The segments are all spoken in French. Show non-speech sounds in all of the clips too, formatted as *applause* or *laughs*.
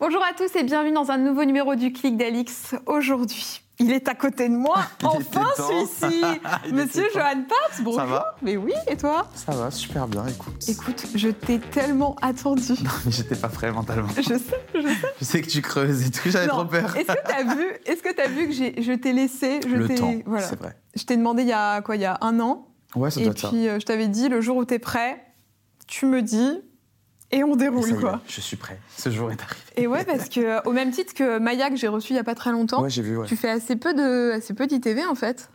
Bonjour à tous et bienvenue dans un nouveau numéro du Clic d'Alix. Aujourd'hui, il est à côté de moi, *laughs* enfin celui-ci, *laughs* Monsieur Johan Paps. Bonjour. Ça va Mais oui, et toi Ça va, super bien, écoute. Écoute, je t'ai tellement attendu. Non, mais j'étais pas prêt mentalement. Je sais, je sais. *laughs* Je sais que tu creuses et tout, j'avais trop peur. Est-ce que t'as vu Est-ce que t'as vu que je t'ai laissé je Le t'ai, temps, voilà. c'est vrai. Je t'ai demandé il y a quoi Il y a un an. Ouais, ça et doit être ça. puis euh, je t'avais dit le jour où t'es prêt, tu me dis et on Et déroule est, quoi. Je suis prêt. Ce jour est arrivé. Et ouais, parce que au même titre que Maya que j'ai reçu il y a pas très longtemps, Ouais, j'ai vu, ouais. tu fais assez peu de assez peu d'ITV en fait.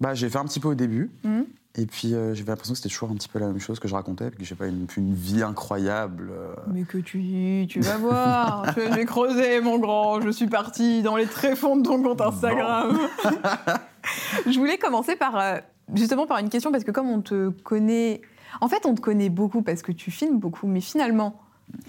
Bah, j'ai fait un petit peu au début. Mhm. Et puis, euh, j'avais l'impression que c'était toujours un petit peu la même chose que je racontais, puis que j'ai pas une, une vie incroyable. euh. Mais que tu, tu vas voir, je vais creuser mon grand, je suis partie dans les tréfonds de ton compte Instagram. *laughs* je voulais commencer par euh, justement par une question parce que comme on te connaît, en fait on te connaît beaucoup parce que tu filmes beaucoup, mais finalement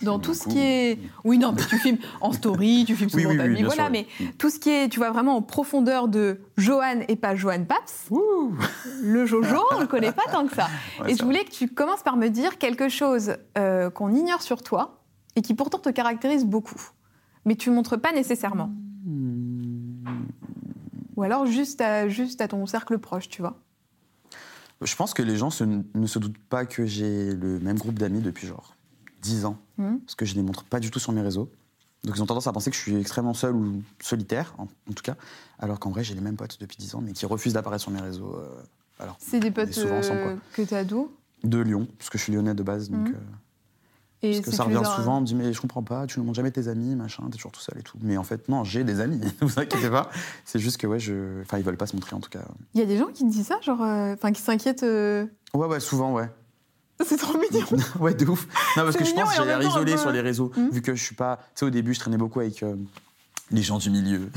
dans tout ce qui est, oui non mais tu filmes en story, tu filmes Oui, souvent oui, ta oui, vie, bien voilà, sûr, mais oui. tout ce qui est, tu vois vraiment en profondeur de Johan et pas Johan Paps, Ouh le Jojo, on le connaît pas tant que ça. Ouais, Et je voulais que tu commences par me dire quelque chose euh, qu'on ignore sur toi et qui pourtant te caractérise beaucoup, mais tu montres pas nécessairement. Hmm. Ou alors juste à, juste à ton cercle proche, tu vois. Je pense que les gens se- ne se doutent pas que j'ai le même groupe d'amis depuis genre 10 ans. Mhm. Parce que je les montre pas du tout sur mes réseaux. Donc ils ont tendance à penser que je suis extrêmement seul ou solitaire, en, en tout cas. Alors qu'en vrai, j'ai les mêmes potes depuis 10 ans, mais qui refusent d'apparaître sur mes réseaux. euh, alors, C'est des potes souvent ensemble, euh, que tu as d'où? De Lyon, parce que je suis lyonnais de base. Donc, Mhm. euh, Et parce que ça revient souvent, on me dit Mais je comprends pas, tu ne montres jamais tes amis, machin, t'es toujours tout seul et tout. Mais en fait, non, j'ai des amis, *laughs* ne vous inquiétez pas. C'est juste que, ouais, je. Enfin, ils veulent pas se montrer en tout cas. Il y a des gens qui te disent ça, genre, euh, enfin, qui s'inquiètent. euh, Ouais, ouais, souvent, ouais. *laughs* C'est trop mignon. *laughs* ouais, de ouf. Non, parce que je pense que j'ai l'air isolé peu- sur les réseaux, Mhm. vu que je suis pas. Tu sais, au début, je traînais beaucoup avec euh, les gens du milieu.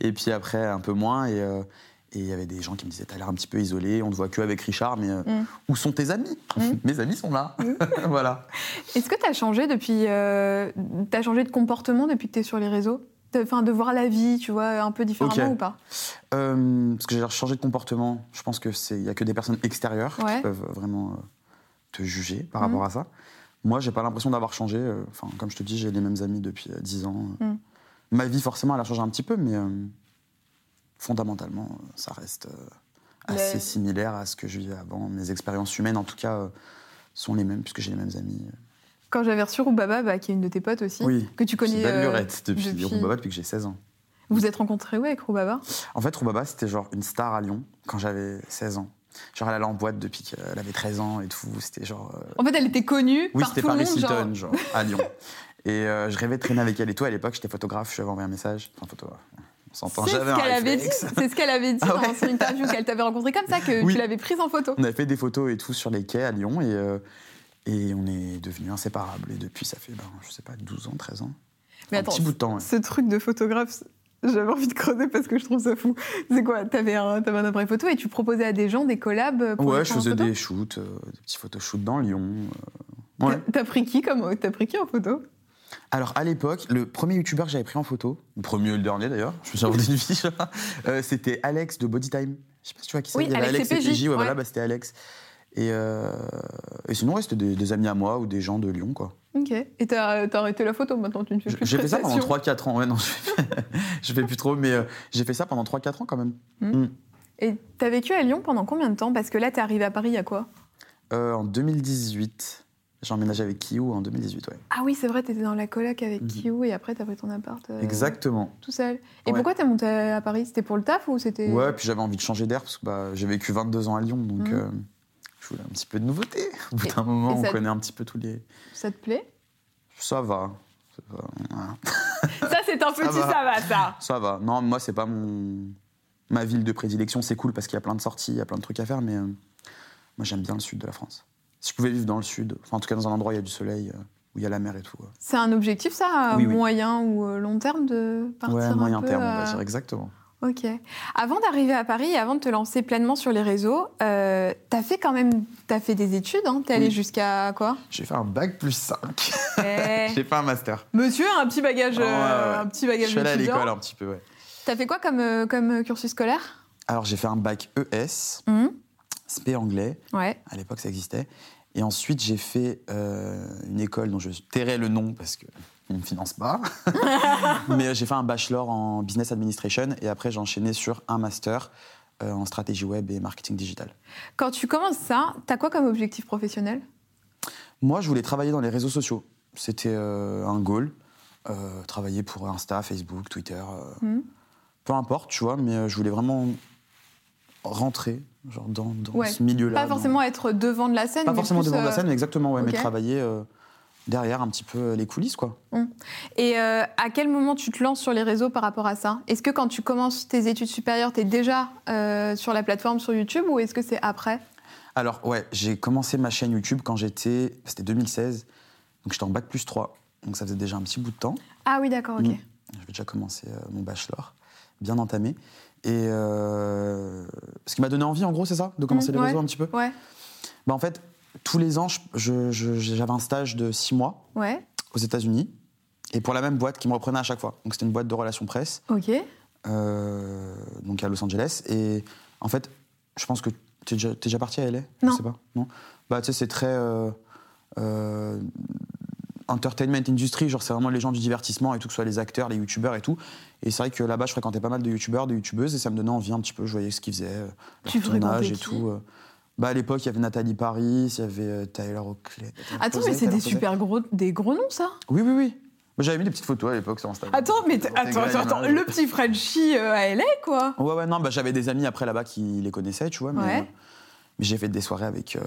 et puis après, un peu moins. Et euh, et il y avait des gens qui me disaient T'as l'air un petit peu isolé, on te voit que avec Richard, mais euh, Mhm. où sont tes amis Mhm. Mes amis sont là. *laughs* voilà. Est-ce que tu as changé depuis. Euh, t'as changé de comportement depuis que tu es sur les réseaux Enfin, de voir la vie, tu vois, un peu différemment ou pas Euh, parce que j'ai changé de comportement. Je pense que c'est il y a que des personnes extérieures Ouais. qui peuvent vraiment euh, te juger par rapport à ça. Moi, j'ai pas l'impression d'avoir changé. Enfin, comme je te dis, j'ai les mêmes amis depuis euh, 10 ans. Ma vie, forcément, elle a changé un petit peu, mais fondamentalement, euh, ça reste euh, assez Le- similaire à ce que je vivais avant. Mes expériences humaines, en tout cas, euh, sont les mêmes puisque j'ai les mêmes amis. Quand j'avais reçu Roubaba, bah, qui est une de tes potes aussi, Oui. que tu connais. Euh, lurette depuis, depuis- Roubaba depuis que j'ai 16 ans. Vous vous êtes rencontrés où avec Roubaba En fait, Roubaba, c'était genre une star à Lyon quand j'avais 16 ans. Genre, elle allait en boîte depuis qu'elle avait 13 ans et tout. C'était genre. euh, En fait, elle était connue Oui, par c'était tout le Paris monde. Hilton, Genre... genre, à Lyon. Et euh, je rêvais de traîner avec elle et tout. À l'époque, j'étais photographe, je lui avais envoyé un message. Enfin, photo, on s'entend. C'est ce qu'elle avait dit. réflexe. C'est ce qu'elle avait dit Ah ouais dans son interview qu'elle t'avait rencontré comme ça, que Oui. tu l'avais prise en photo. On avait fait des photos et tout sur les quais à Lyon et, euh, et on est devenus inséparables. Et depuis, ça fait, ben, je sais pas, 12 ans, 13 ans. Mais un attends, petit bout de temps. ouais. ce truc de photographe, j'avais envie de creuser parce que je trouve ça fou. C'est quoi T'avais un, t'avais un appareil photo et tu proposais à des gens des collabs pour Ouais, je faisais des shoots, euh, des petits photoshoots dans Lyon. euh, ouais. T'as- pris qui comme T'as pris qui en photo? Alors à l'époque, le premier youtubeur que j'avais pris en photo, le premier et le dernier d'ailleurs, je me suis inventé une fiche, *laughs* euh, c'était Alex de Bodytime. Je sais pas si tu vois qui c'est. Oui, Il y avait Alex Alex et PJ, PJ, ouais, voilà, bah, c'était Alex. Et, euh, et sinon, ouais, c'était des, des amis à moi ou des gens de Lyon, quoi. Ok. Et t'as t'as arrêté la photo maintenant, tu ne fais plus J'ai fait ça pendant prestations. 3-4 ans. Ouais, non, *laughs* je fais, je fais plus trop, mais euh, j'ai fait ça pendant 3-4 ans quand même. Et t'as vécu à Lyon pendant combien de temps? Parce que là, t'es arrivé à Paris il y a quoi? Euh, en 2018, j'ai emménagé avec Kiyou en 2018, ouais. Ah oui, c'est vrai, t'étais dans la coloc avec Mhm. Kiyou et après t'as pris ton appart euh, Exactement. tout seul. Et Ouais. pourquoi t'es monté à Paris? C'était pour le taf ou c'était Ouais, puis j'avais envie de changer d'air parce que bah, j'ai vécu 22 ans à Lyon, donc Mhm. euh, je voulais un petit peu de nouveauté. *laughs* Au bout d'un moment, on connaît un petit peu tous les. Ça te plaît? Ça va. Ça va. *laughs* Ça, c'est un petit va. ça va, ça. Ça va. Non, moi, c'est pas mon ma ville de prédilection. C'est cool parce qu'il y a plein de sorties, il y a plein de trucs à faire, mais euh, moi, j'aime bien le sud de la France. Si je pouvais vivre dans le sud, enfin, en tout cas dans un endroit où il y a du soleil, euh, où il y a la mer et tout. ouais. C'est un objectif, ça, oui. moyen ou euh, long terme, de partir Ouais, un moyen peu, terme, on euh, va dire, exactement. Ok. Avant d'arriver à Paris et avant de te lancer pleinement sur les réseaux, euh, t'as fait quand même, t'as fait des études, hein T'es allé Oui. jusqu'à quoi? J'ai fait un bac plus 5. Eh, *laughs* J'ai fait un master. Monsieur, un petit bagage, Ouais, ouais, euh, ouais. un petit Je bagage suis allé à l'école un petit peu, ouais. T'as fait quoi comme, euh, comme cursus scolaire? Alors, j'ai fait un bac ES, Mhm. SP anglais. Ouais. À l'époque, ça existait. Et ensuite, j'ai fait euh, une école dont je tairai le nom parce qu'ils ne me financent pas. *laughs* *laughs* Mais euh, j'ai fait un bachelor en business administration et après, j'ai enchaîné sur un master euh, en stratégie web et marketing digital. Quand tu commences ça, t'as quoi comme objectif professionnel? Moi, je voulais travailler dans les réseaux sociaux. C'était euh, un goal. travailler pour Insta, Facebook, Twitter. Mhm. Peu importe, tu vois, mais je voulais vraiment rentrer genre, dans, dans Ouais. ce milieu-là. Pas dans- forcément être devant de la scène. Pas mais forcément devant de la euh, scène, mais exactement, ouais, mais travailler euh, derrière un petit peu euh, les coulisses, quoi. Et euh, à quel moment tu te lances sur les réseaux par rapport à ça? Est-ce que quand tu commences tes études supérieures, tu es déjà sur la plateforme sur YouTube ou est-ce que c'est après? Alors, ouais, j'ai commencé ma chaîne YouTube quand j'étais. C'était 2016, donc j'étais en bac plus 3, donc ça faisait déjà un petit bout de temps. Ah oui, d'accord, ok. Mm. J'avais déjà commencé mon bachelor, bien entamé. Et euh, ce qui m'a donné envie, en gros, c'est ça De commencer Mm, les ouais. réseaux un petit peu? Ouais, bah, En fait, tous les ans, j'avais un stage de 6 mois ouais, aux États-Unis, et pour la même boîte qui me reprenait à chaque fois. Donc c'était une boîte de relations presse, ok. euh, donc à Los Angeles. Et en fait, je pense que tu es déjà, t'es déjà parti à LA Non. Je sais pas. Non? Bah, tu sais, c'est très. euh, euh, entertainment industry, genre c'est vraiment les gens du divertissement et tout, que ce soit les acteurs, les youtubeurs et tout. Et c'est vrai que là-bas, je fréquentais pas mal de youtubeurs, de youtubeuses, et ça me donnait envie un petit peu, je voyais ce qu'ils faisaient, euh, leur tournage et tout. euh. Bah, à l'époque, il y avait Nathalie Paris, il y avait euh, Tyler Oakley. Attends, Posey, mais c'est des Posey. super gros, des gros noms, ça? Oui, oui, oui. J'avais mis des petites photos à l'époque sur Instagram. Attends, mais attends, attends, attends, l'image. le petit Frenchie euh, à LA, quoi Ouais, ouais, non, bah, j'avais des amis après là-bas qui les connaissaient, tu vois. Mais, Ouais. euh, mais j'ai fait des soirées avec. euh,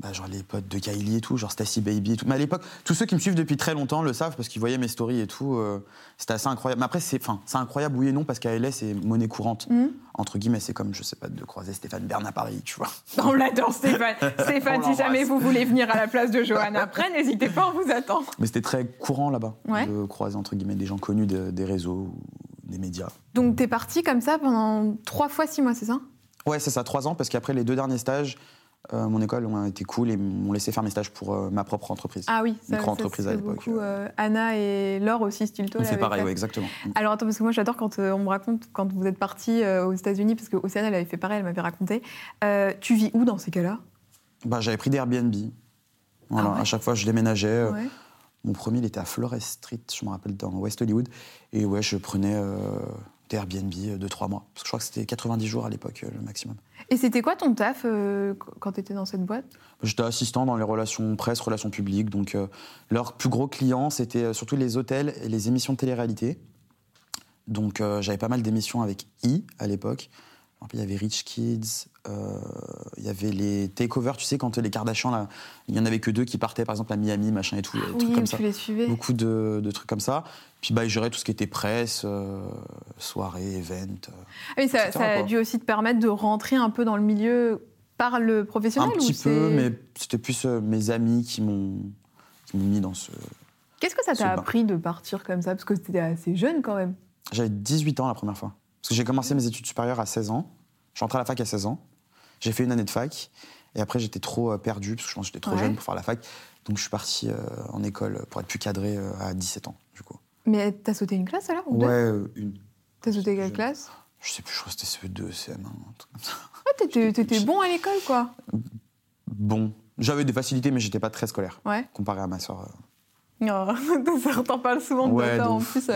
bah, genre les potes de Kylie et tout, genre Stacy Baby et tout. Mais à l'époque, tous ceux qui me suivent depuis très longtemps le savent parce qu'ils voyaient mes stories et tout. euh, C'était assez incroyable. Mais après, c'est c'est incroyable, oui et non, parce qu'à LA, c'est monnaie courante. Mhm. Entre guillemets, c'est comme, je sais pas, de croiser Stéphane Bern à Paris, tu vois. *laughs* On l'adore, Stéphane. *laughs* Stéphane, si jamais vous voulez venir à la place de Johan après, n'hésitez pas, on vous attend. Mais c'était très courant là-bas Ouais. de croiser, entre guillemets, des gens connus de- des réseaux des médias. Donc, t'es parti comme ça pendant trois fois six mois, c'est ça? Ouais, c'est ça, trois ans, parce qu'après les deux derniers stages, euh, mon école ont été cool et m'ont laissé faire mes stages pour euh, ma propre entreprise. Ah oui, ça, Micro-entreprise ça à l'époque, beaucoup. euh, Anna et Laure aussi, Stilto. On fait pareil, ouais, exactement. Alors attends, parce que moi j'adore quand on me raconte quand vous êtes parti aux États-Unis, parce que Océane elle avait fait pareil, elle m'avait raconté. Tu vis où dans ces cas-là? Bah, j'avais pris des Airbnb. Voilà, Ah ouais. à chaque fois je déménageais. Ouais. Mon premier, il était à Flores Street, je me rappelle, dans West Hollywood. Et ouais, je prenais euh, des Airbnb euh, de trois mois. Parce que je crois que c'était 90 jours à l'époque, euh, le maximum. Et c'était quoi ton taf euh, quand tu étais dans cette boîte? J'étais assistant dans les relations presse, relations publiques. Donc, euh, leurs plus gros clients, c'était surtout les hôtels et les émissions de télé-réalité. Donc, euh, j'avais pas mal d'émissions avec I à l'époque. Il y avait Rich Kids, euh, il y avait les takeovers, tu sais, quand les Kardashians, là, il y en avait que deux qui partaient, par exemple, à Miami, machin et tout, trucs Oui, comme où ça. tu les suivais. Beaucoup de, de trucs comme ça. Puis, bah, ils géraient tout ce qui était presse, euh, soirée, event. euh, Ah oui, ça, etc., ça a dû aussi te permettre de rentrer un peu dans le milieu par le professionnel un petit peu, mais c'était plus euh, mes amis qui m'ont mis dans ce, Qu'est-ce que ça t'a appris de partir comme ça? Parce que c'était assez jeune quand même. J'avais 18 ans la première fois. Parce que j'ai commencé mes études supérieures à 16 ans. Je suis entré à la fac à 16 ans. J'ai fait une année de fac. Et après, j'étais trop euh, perdu, parce que je pense que j'étais trop Ouais. jeune pour faire la fac. Donc, je suis parti euh, en école pour être plus cadré euh, à 17 ans, du coup. Mais t'as sauté une classe alors ou Ouais, une. T'as sauté quelle je- classe? Je sais plus, je crois que c'était CE2, CM1, un truc comme ça. Ouais, t'étais, bon à l'école quoi. Bon. J'avais des facilités, mais j'étais pas très scolaire, Ouais. comparé à ma soeur. Oh, *laughs* ça, t'en parle souvent de Ouais, ta en plus.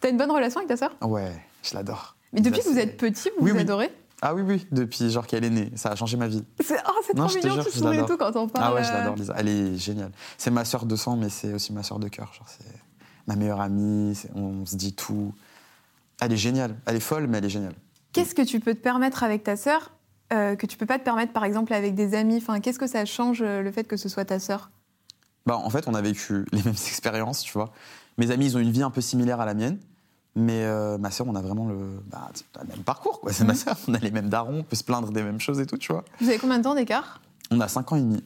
T'as une bonne relation avec ta sœur Ouais, je l'adore. Mais depuis que vous êtes petit, vous Oui, vous oui. adorez Ah oui, oui, depuis genre qu'elle est née. Ça a changé ma vie. C'est, oh, c'est trop mignon, tu souris et tout quand on parle. Ah ouais, je l'adore, Lisa. Elle est géniale. C'est ma sœur de sang, mais c'est aussi ma sœur de cœur. Genre, c'est ma meilleure amie. On se dit tout. Elle est géniale. Elle est folle, mais elle est géniale. Qu'est-ce que tu peux te permettre avec ta sœur euh, que tu peux pas te permettre par exemple avec des amis? Enfin, qu'est-ce que ça change euh, le fait que ce soit ta sœur? Bah, en fait, on a vécu les *laughs* mêmes expériences, tu vois. Mes amis, ils ont une vie un peu similaire à la mienne. Mais euh, ma sœur, on a vraiment le, bah, le même parcours, quoi. C'est ma Mhm. sœur. On a les mêmes darons, on peut se plaindre des mêmes choses et tout, tu vois. Vous avez combien de temps d'écart? On a 5 ans et demi.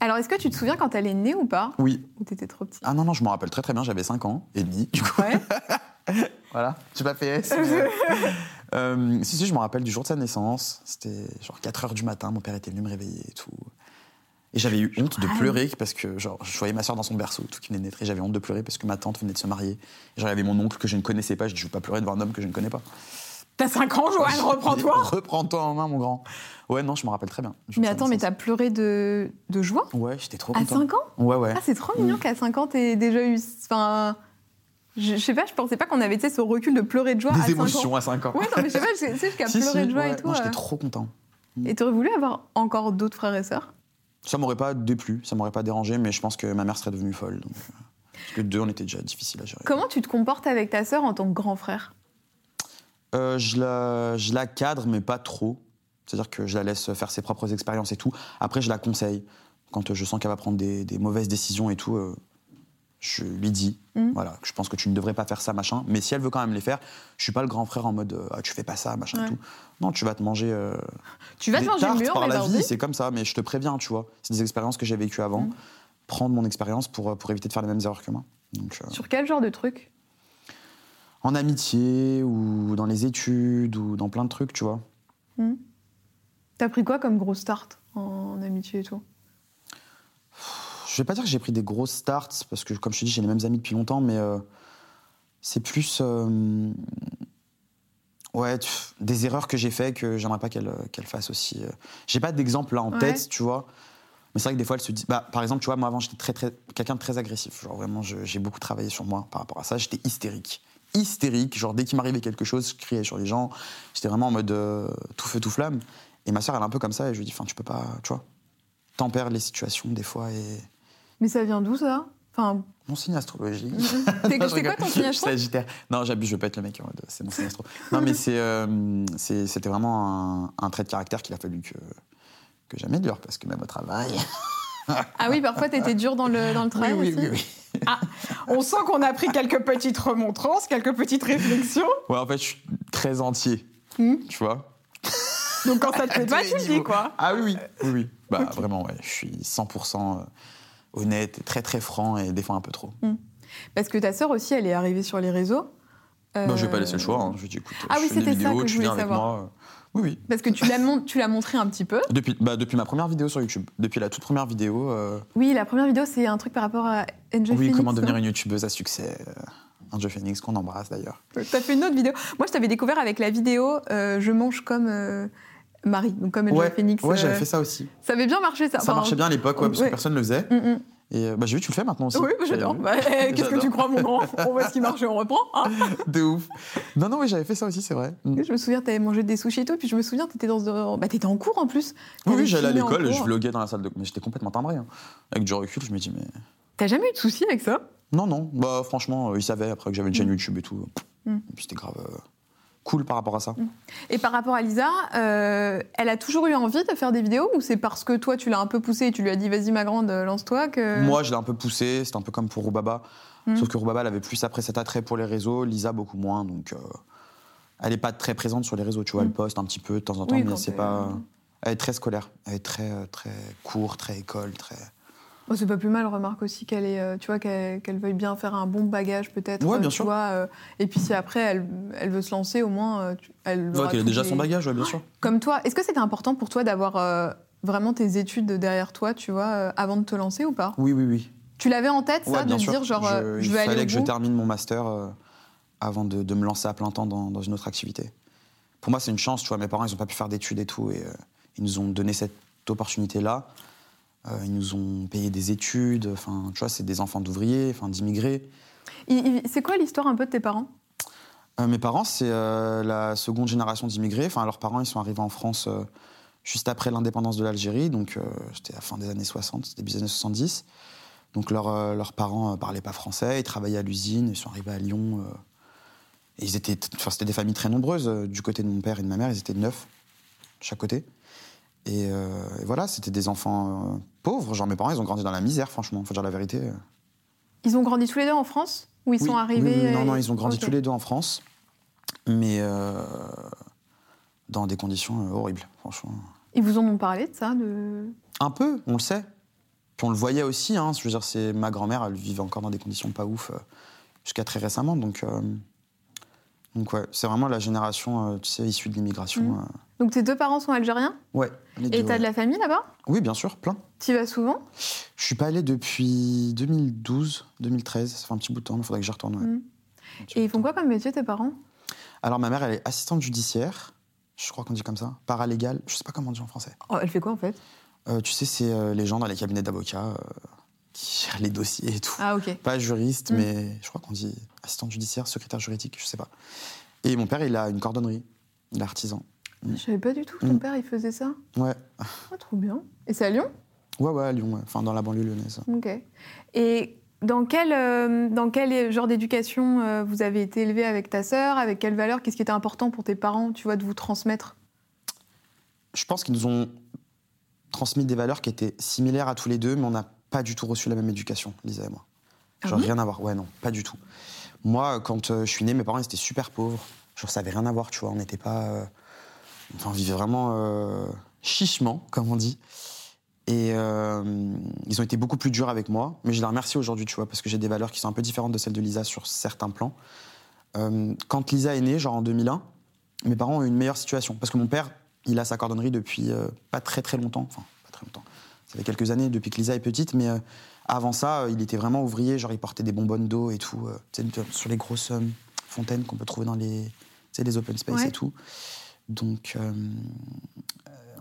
Alors, est-ce que tu te souviens quand elle est née ou pas? Oui. Ou t'étais trop petit Ah non, non, je me rappelle très très bien, j'avais 5 ans et demi, du coup. Ouais. *laughs* Voilà, j'ai pas fait S. mais, euh, *laughs* si, si, je me rappelle du jour de sa naissance. C'était genre 4 heures du matin, mon père était venu me réveiller et tout. Et j'avais eu honte de Ah pleurer parce que genre, je voyais ma soeur dans son berceau, tout qui venait de naître, et j'avais honte de pleurer parce que ma tante venait de se marier. Avait mon oncle que je ne connaissais pas, je dis, je veux pas pleurer devant un homme que je ne connais pas. T'as 5 ans, Joanne, *laughs* reprends-toi *laughs* Reprends-toi en main, mon grand. Ouais, non, je me rappelle très bien. Mais attends, mais t'as pleuré de, de joie? Ouais, j'étais trop À content. 5 ans? Ouais, ouais. Ah, c'est trop mignon qu'à 5 ans, t'aies déjà eu. Enfin. Je, je sais pas, je pensais pas qu'on avait tu ce recul de pleurer de joie à Des 5 ans. émotions à 5 ans. Ouais, non, mais je sais pas, je je sais jusqu'à *laughs* Si, pleurer si, de joie ouais. et tout. Non, j'étais euh. trop content. Et t'aurais voulu avoir encore d'autres frères et sœurs? Ça m'aurait pas déplu, ça m'aurait pas dérangé, mais je pense que ma mère serait devenue folle. donc, euh, parce que deux, on était déjà difficile à gérer. Comment tu te comportes avec ta sœur en tant que grand frère? Euh, je, la, je la cadre, mais pas trop. C'est-à-dire que je la laisse faire ses propres expériences et tout. Après, je la conseille. Quand euh, je sens qu'elle va prendre des, des mauvaises décisions et tout, euh, je lui dis, Mhm. voilà, je pense que tu ne devrais pas faire ça, machin. Mais si elle veut quand même les faire, je suis pas le grand frère en mode, euh, ah, tu fais pas ça, machin Ouais. et tout. Non, tu vas te manger. euh, *laughs* Tu vas te des manger le tartes mur, par la vas-y. vie, c'est comme ça. Mais je te préviens, tu vois. C'est des expériences que j'ai vécues avant. Mhm. Prendre mon expérience pour, euh, pour éviter de faire les mêmes erreurs que moi. Donc, euh, Sur quel genre de truc? en amitié ou dans les études ou dans plein de trucs, tu vois. T'as pris quoi comme grosse start en amitié et tout? Je vais pas dire que j'ai pris des grosses starts parce que, comme je te dis, j'ai les mêmes amis depuis longtemps, mais euh, c'est plus. euh, ouais, tu- des erreurs que j'ai fait que j'aimerais pas qu'elle qu'elle fasse aussi. euh. J'ai pas d'exemple là en Ouais. tête, tu vois. Mais c'est vrai que des fois, elle se dit. Bah, par exemple, tu vois, moi avant, j'étais très, très, quelqu'un de très agressif. Genre vraiment, j'ai beaucoup travaillé sur moi par rapport à ça. J'étais hystérique. Hystérique. Genre, dès qu'il m'arrivait quelque chose, je criais sur les gens. J'étais vraiment en mode euh, tout feu, tout flamme. Et ma soeur, elle est un peu comme ça. Et je lui dis, enfin, tu peux pas, tu vois, tempères les situations des fois et. Mais ça vient d'où ça? Enfin, Mon signe astrologique. *laughs* c'est quoi ton signe Je suis astro? Sagittaire. Non, j'abuse, je veux pas être le mec en mode, c'est mon signe astro. Non, mais euh, c'était vraiment un, un trait de caractère qu'il a fallu que, que j'améliore parce que même au travail. *laughs* Ah oui, parfois t'étais dur dans le, dans le travail oui, aussi oui, oui, oui. On sent qu'on a pris quelques petites remontrances, quelques petites réflexions. Ouais, en fait, je suis très entier. Hmm. Tu vois? Donc quand ça te plaît pas, tu le dis quoi Ah oui, oui. oui, oui. Bah, vraiment, ouais. Je suis 100% euh, honnête, et très, très franc et des fois un peu trop. Parce que ta sœur aussi, elle est arrivée sur les réseaux. Bah, je vais pas Euh, laisser le choix. hein. Je lui dis, écoute, Ah je oui, fais des c'était ça vidéos, que je viens voulais avec savoir. moi. Oui, oui. Parce que tu l'as mon- tu l'as montré un petit peu. Depuis, bah, depuis ma première vidéo sur YouTube. Depuis la toute première vidéo. euh, Oui, la première vidéo, c'est un truc par rapport à Angel oui, Phoenix, comment devenir non une youtubeuse à succès. Euh, Angel Phoenix, qu'on embrasse d'ailleurs. T'as fait une autre vidéo. Moi, je t'avais découvert avec la vidéo euh, Je mange comme euh, Marie, donc comme Angel Ouais, Phoenix. ouais j'avais euh, fait ça aussi. Ça avait bien marché, ça. Ça Enfin, marchait bien à l'époque, ouais, parce que personne ne le faisait. Mm, mm. Et euh, bah, j'ai vu, tu le fais maintenant aussi. Oui, bah, j'adore. Bah, *laughs* Qu'est-ce que tu crois, mon grand On voit ce qui marche et on reprend. hein. *laughs* De ouf. Non, non, oui, j'avais fait ça aussi, c'est vrai. Mm. je me souviens, t'avais mangé des sushis et tout, puis je me souviens, t'étais dans, bah, t'étais en cours en plus. Oui, oui, j'allais à l'école je vloguais dans la salle de. Mais j'étais complètement timbré. hein. Avec du recul, je me dis, mais. T'as jamais eu de soucis avec ça? Non, non, bah franchement, euh, ils savaient après que j'avais une chaîne YouTube et tout. Mm. Et puis c'était grave euh, cool par rapport à ça. Et par rapport à Lisa, euh, elle a toujours eu envie de faire des vidéos ou c'est parce que toi tu l'as un peu poussée et tu lui as dit vas-y ma grande lance-toi que Moi, je l'ai un peu poussé, c'était un peu comme pour Roubaba. Mm. Sauf que Roubaba, elle avait plus après cet attrait pour les réseaux, Lisa beaucoup moins. Donc, euh, elle n'est pas très présente sur les réseaux, tu vois. Mm. Elle poste un petit peu de temps en temps, Oui, mais c'est pas. Elle est très scolaire, elle est très, euh, très court, très école, très. C'est pas plus mal, remarque aussi qu'elle est, euh, tu vois, qu'elle veuille bien faire un bon bagage peut-être. Ouais, euh, bien tu sûr. vois, euh, et puis si après elle, elle veut se lancer, au moins elle. Ouais, qu'elle a tous déjà les- son bagage, ouais, bien sûr. Comme toi, est-ce que c'était important pour toi d'avoir euh, vraiment tes études derrière toi, tu vois, euh, avant de te lancer ou pas? Oui, oui, oui. Tu l'avais en tête ça, Ouais, de sûr. dire genre je, il veux aller fallait au que je termine mon master euh, avant de, de me lancer à plein temps dans, dans une autre activité. Pour moi, c'est une chance, tu vois. Mes parents, ils n'ont pas pu faire d'études et tout, et ils nous ont donné cette opportunité-là. Euh, ils nous ont payé des études. Enfin, tu vois, c'est des enfants d'ouvriers, enfin d'immigrés. C'est quoi l'histoire un peu de tes parents? Euh, mes parents, c'est euh, la seconde génération d'immigrés. Enfin, leurs parents, ils sont arrivés en France euh, juste après l'indépendance de l'Algérie. Donc, euh, c'était à la fin des années 60, début des années 70. Donc, leurs euh, leurs parents ne parlaient pas français. Ils travaillaient à l'usine. Ils sont arrivés à Lyon. euh, et ils étaient, enfin, c'était des familles très nombreuses. euh, Du côté de mon père et de ma mère, ils étaient neuf, de chaque côté. Et, euh, et voilà, c'était des enfants euh, pauvres. Genre, mes parents, ils ont grandi dans la misère, franchement. Faut dire la vérité. Ils ont grandi tous les deux en France Ou ils Oui, sont arrivés. Non, non, ils ont grandi tous les deux en France, mais euh, dans des conditions horribles, franchement. Ils vous en ont parlé de ça de... Un peu, on le sait. Puis on le voyait aussi. Hein, je veux dire, c'est ma grand-mère, elle vivait encore dans des conditions pas ouf jusqu'à très récemment. Donc, donc ouais, c'est vraiment la génération, euh, tu sais, issue de l'immigration. Euh, Donc tes deux parents sont algériens ouais. et t'as de la famille là-bas? Oui, bien sûr, plein. Tu y vas souvent? Je suis pas allé depuis 2012, 2013. Ça fait un petit bout de temps, il faudrait que j'y retourne. ouais. Petit Et ils font quoi comme métier tes parents? Alors, ma mère, elle est assistante judiciaire. Je crois qu'on dit comme ça. Paralégale. Je sais pas comment on dit en français. Oh, Elle fait quoi en fait? Euh, tu sais, c'est euh, les gens dans les cabinets d'avocats euh, qui gèrent les dossiers et tout. Ah ok. *laughs* Pas juriste, Mm. mais je crois qu'on dit assistante judiciaire, secrétaire juridique, je sais pas. Et mon père, il a une cordonnerie. Il est artisan. Je savais pas du tout que ton Mhm. père il faisait ça. Ouais. Ah, trop bien. Et c'est à Lyon? Ouais, ouais, à Lyon, ouais. enfin dans la banlieue lyonnaise. Ok. Et dans quel, euh, dans quel genre d'éducation euh, vous avez été élevé avec ta sœur? Avec quelles valeurs Qu'est-ce qui était important pour tes parents, tu vois, de vous transmettre? Je pense qu'ils nous ont transmis des valeurs qui étaient similaires à tous les deux, mais on n'a pas du tout reçu la même éducation, Lisa et moi. Ah Genre rien à voir. Ouais, non, pas du tout. Moi, quand euh, je suis né, mes parents ils étaient super pauvres. Genre ça avait rien à voir, tu vois. On n'était pas. Enfin, on vivait vraiment euh, chichement, comme on dit. Et euh, ils ont été beaucoup plus durs avec moi, mais je les remercie aujourd'hui, tu vois, parce que j'ai des valeurs qui sont un peu différentes de celles de Lisa sur certains plans. Euh, quand Lisa est née, genre en 2001, mes parents ont eu une meilleure situation. Parce que mon père, il a sa cordonnerie depuis pas très très longtemps. Enfin, pas très longtemps. Ça fait quelques années depuis que Lisa est petite, mais avant ça, il était vraiment ouvrier. Genre, il portait des bonbonnes d'eau et tout, sur les grosses fontaines qu'on peut trouver dans les, les open space Ouais. et tout. Donc, euh,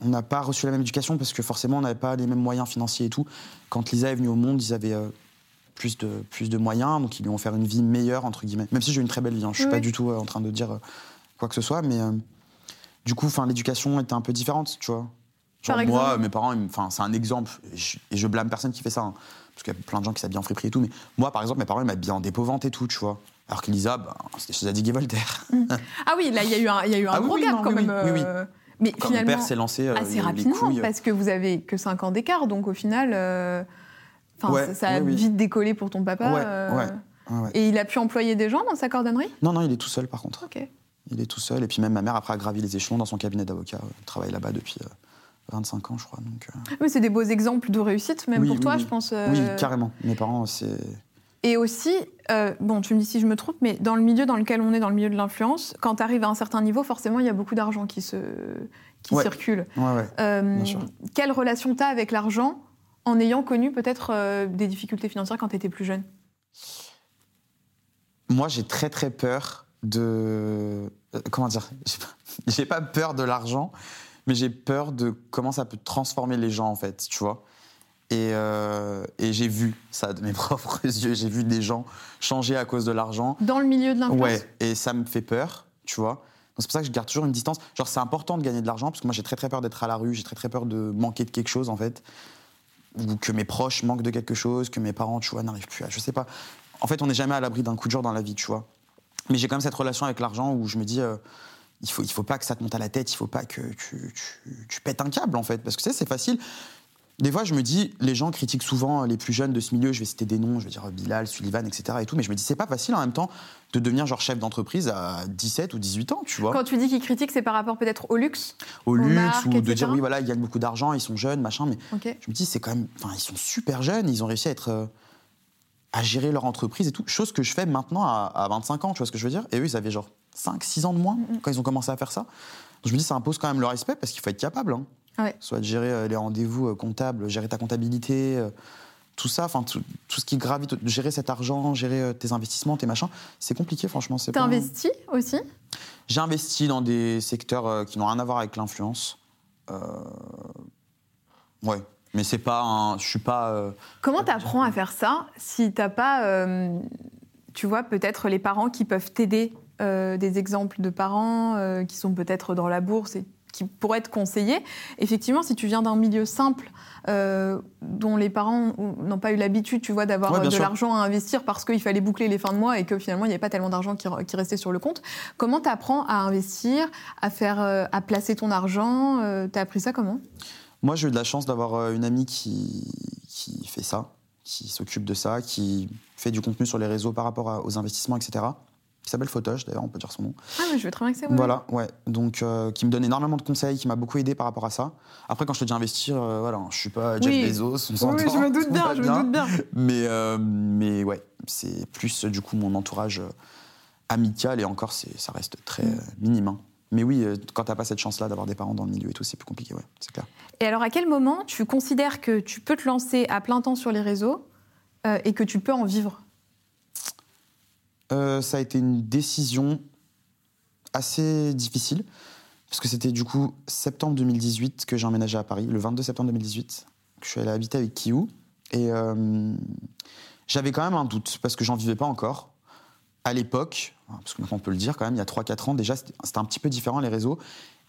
on n'a pas reçu la même éducation parce que forcément, on n'avait pas les mêmes moyens financiers et tout. Quand Lisa est venue au monde, ils avaient euh, plus, de, plus de moyens, donc ils lui ont offert une vie meilleure, entre guillemets. Même si j'ai une très belle vie, hein. je suis Oui. pas du tout euh, en train de dire quoi que ce soit, mais du coup, l'éducation était un peu différente, tu vois. Genre, Par moi, mes parents, c'est un exemple, et je, et je blâme personne qui fait ça, hein, parce qu'il y a plein de gens qui s'habillent en friperie et tout, mais moi, par exemple, mes parents, ils m'habillaient en dépovante et tout, tu vois. Alors que Lisa, bah, c'était chez Zadig et Voltaire. Ah oui, là il y a eu un, y a eu un Ah gros oui, gap non, quand oui, même. oui, euh, Mais Quand mon finalement, père s'est lancé euh, assez rapidement, couilles, euh, parce que vous avez que 5 ans d'écart, donc au final, euh, Ouais, ça, ça a vite décollé pour ton papa. Ouais, euh, ouais. Et il a pu employer des gens dans sa cordonnerie Non, non, il est tout seul par contre. Ok. Il est tout seul. Et puis même ma mère, après, a gravi les échelons dans son cabinet d'avocat. Elle travaille là-bas depuis euh, 25 ans, je crois. Donc, Oui, c'est des beaux exemples de réussite, même pour toi, je pense. Oui, carrément. Mes parents, c'est. Et aussi, euh, bon, tu me dis si je me trompe, mais dans le milieu dans lequel on est, dans le milieu de l'influence, quand tu arrives à un certain niveau, forcément, il y a beaucoup d'argent qui, se, qui Ouais. circule. Ouais, ouais. Euh, quelle relation tu as avec l'argent en ayant connu peut-être euh, des difficultés financières quand tu étais plus jeune? Moi, j'ai très, très peur de. Comment dire *laughs* J'ai pas- pas peur de l'argent, mais j'ai peur de comment ça peut transformer les gens, en fait, tu vois. Et, euh, et j'ai vu ça de mes *laughs* propres yeux. J'ai vu des gens changer à cause de l'argent. Dans le milieu de l'influence Ouais, et ça me fait peur, tu vois. Donc c'est pour ça que je garde toujours une distance. Genre, c'est important de gagner de l'argent, parce que moi, j'ai très très peur d'être à la rue, j'ai très très peur de manquer de quelque chose, en fait. Ou que mes proches manquent de quelque chose, que mes parents, tu vois, n'arrivent plus à. Je sais pas. En fait, on n'est jamais à l'abri d'un coup de jour dans la vie, tu vois. Mais j'ai quand même cette relation avec l'argent où je me dis. euh, il faut, il faut pas que ça te monte à la tête, il faut pas que tu, tu, tu pètes un câble en fait. Parce que tu sais, c'est facile. Des fois, je me dis, les gens critiquent souvent les plus jeunes de ce milieu, je vais citer des noms, je vais dire Bilal, Sullivan, etc. Et tout, mais je me dis, c'est pas facile en même temps de devenir genre chef d'entreprise à 17 ou 18 ans, tu vois. Quand tu dis qu'ils critiquent, c'est par rapport peut-être au luxe Au luxe, marques, ou de dire, oui, voilà, ils gagnent beaucoup d'argent, ils sont jeunes, machin, mais je me dis, c'est quand même. Enfin, ils sont super jeunes, ils ont réussi à être. euh, à gérer leur entreprise et tout. Chose que je fais maintenant à, à 25 ans, tu vois ce que je veux dire? Et eux, ils avaient genre 5, 6 ans de moins quand ils ont commencé à faire ça. Donc je me dis, ça impose quand même le respect parce qu'il faut être capable. Hein. Ouais. Soit de gérer euh, les rendez-vous euh, comptables, gérer ta comptabilité, euh, tout ça, enfin tout, tout ce qui gravite, gérer cet argent, gérer tes investissements, tes machins, c'est compliqué franchement. T'as pas- investi aussi? J'ai investi dans des secteurs qui n'ont rien à voir avec l'influence. Euh, Ouais, mais c'est pas un. Je suis pas. euh, Comment t'apprends à faire ça si t'as pas, euh, tu vois, peut-être les parents qui peuvent t'aider, des exemples de parents qui sont peut-être dans la bourse et qui pourraient te conseiller. Effectivement, si tu viens d'un milieu simple, euh, dont les parents n'ont pas eu l'habitude, tu vois, d'avoir Ouais, euh, de l'argent à investir parce qu'il fallait boucler les fins de mois et que finalement il n'y avait pas tellement d'argent qui, qui restait sur le compte. Comment t'apprends à investir, à faire, euh, à placer ton argent euh, T'as appris ça comment? Moi, j'ai eu de la chance d'avoir une amie qui, qui fait ça, qui s'occupe de ça, qui fait du contenu sur les réseaux par rapport à- aux investissements, etc. qui s'appelle Photoche, d'ailleurs, on peut dire son nom. Ah, mais je veux très bien que c'est ouais. Voilà, ouais. Donc, euh, qui me donne énormément de conseils, qui m'a beaucoup aidé par rapport à ça. Après, quand je te dis investir, euh, voilà, je suis pas Jeff Oui. Bezos, on s'entend. Oui, je me doute bien, je me doute bien. *laughs* Mais, euh, mais ouais, c'est plus, du coup, mon entourage amical, et encore, c'est- ça reste très Mm. minime. hein. Mais oui, quand t'as pas cette chance-là d'avoir des parents dans le milieu et tout, c'est plus compliqué, ouais, c'est clair. Et alors, à quel moment tu considères que tu peux te lancer à plein temps sur les réseaux et que tu peux en vivre? Euh, ça a été une décision assez difficile, parce que c'était du coup septembre 2018 que j'ai emménagé à Paris, le 22 septembre 2018, que je suis allé habiter avec Kiou. Et euh, j'avais quand même un doute, parce que j'en vivais pas encore. À l'époque, parce que maintenant on peut le dire quand même, il y a 3-4 ans déjà, c'était c'était un petit peu différent les réseaux.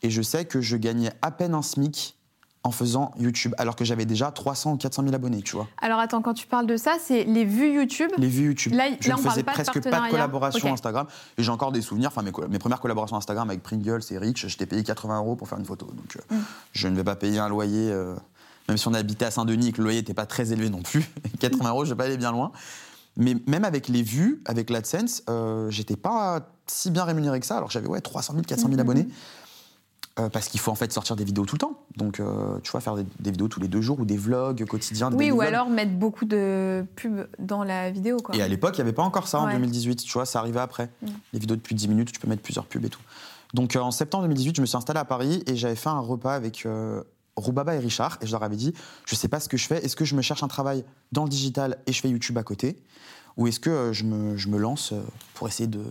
Et je sais que je gagnais à peine un SMIC en faisant YouTube, alors que j'avais déjà 300 ou 400 000 abonnés, tu vois. Alors, attends, quand tu parles de ça, c'est les vues YouTube? Les vues YouTube. Là, je là, ne on parle faisais pas de presque pas de collaboration. Instagram. Et j'ai encore des souvenirs. Enfin, mes, premières collaborations Instagram avec Pringles et Rich, j'étais payé 80 euros pour faire une photo. Donc, euh, Mm. je ne vais pas payer un loyer, euh, même si on habitait à Saint-Denis et que le loyer n'était pas très élevé non plus. *laughs* 80 euros, je vais pas aller bien loin. Mais même avec les vues, avec l'AdSense, euh, j'étais pas si bien rémunéré que ça. Alors que j'avais ouais, 300 000, 400 000 Mhm. abonnés. Euh, parce qu'il faut en fait sortir des vidéos tout le temps. Donc, euh, tu vois, faire des, des vidéos tous les deux jours ou des vlogs quotidiens. des Oui, ou vlogs. alors mettre beaucoup de pubs dans la vidéo, quoi. Et à l'époque, il n'y avait pas encore ça en Ouais. 2018, tu vois, ça arrivait après. Mm. Les vidéos de plus de 10 minutes, tu peux mettre plusieurs pubs et tout. Donc euh, en septembre 2018, je me suis installé à Paris et j'avais fait un repas avec Roubaba et Richard et je leur avais dit, je sais pas ce que je fais, est-ce que je me cherche un travail dans le digital et je fais YouTube à côté? Ou est-ce que je, me, je me lance pour essayer de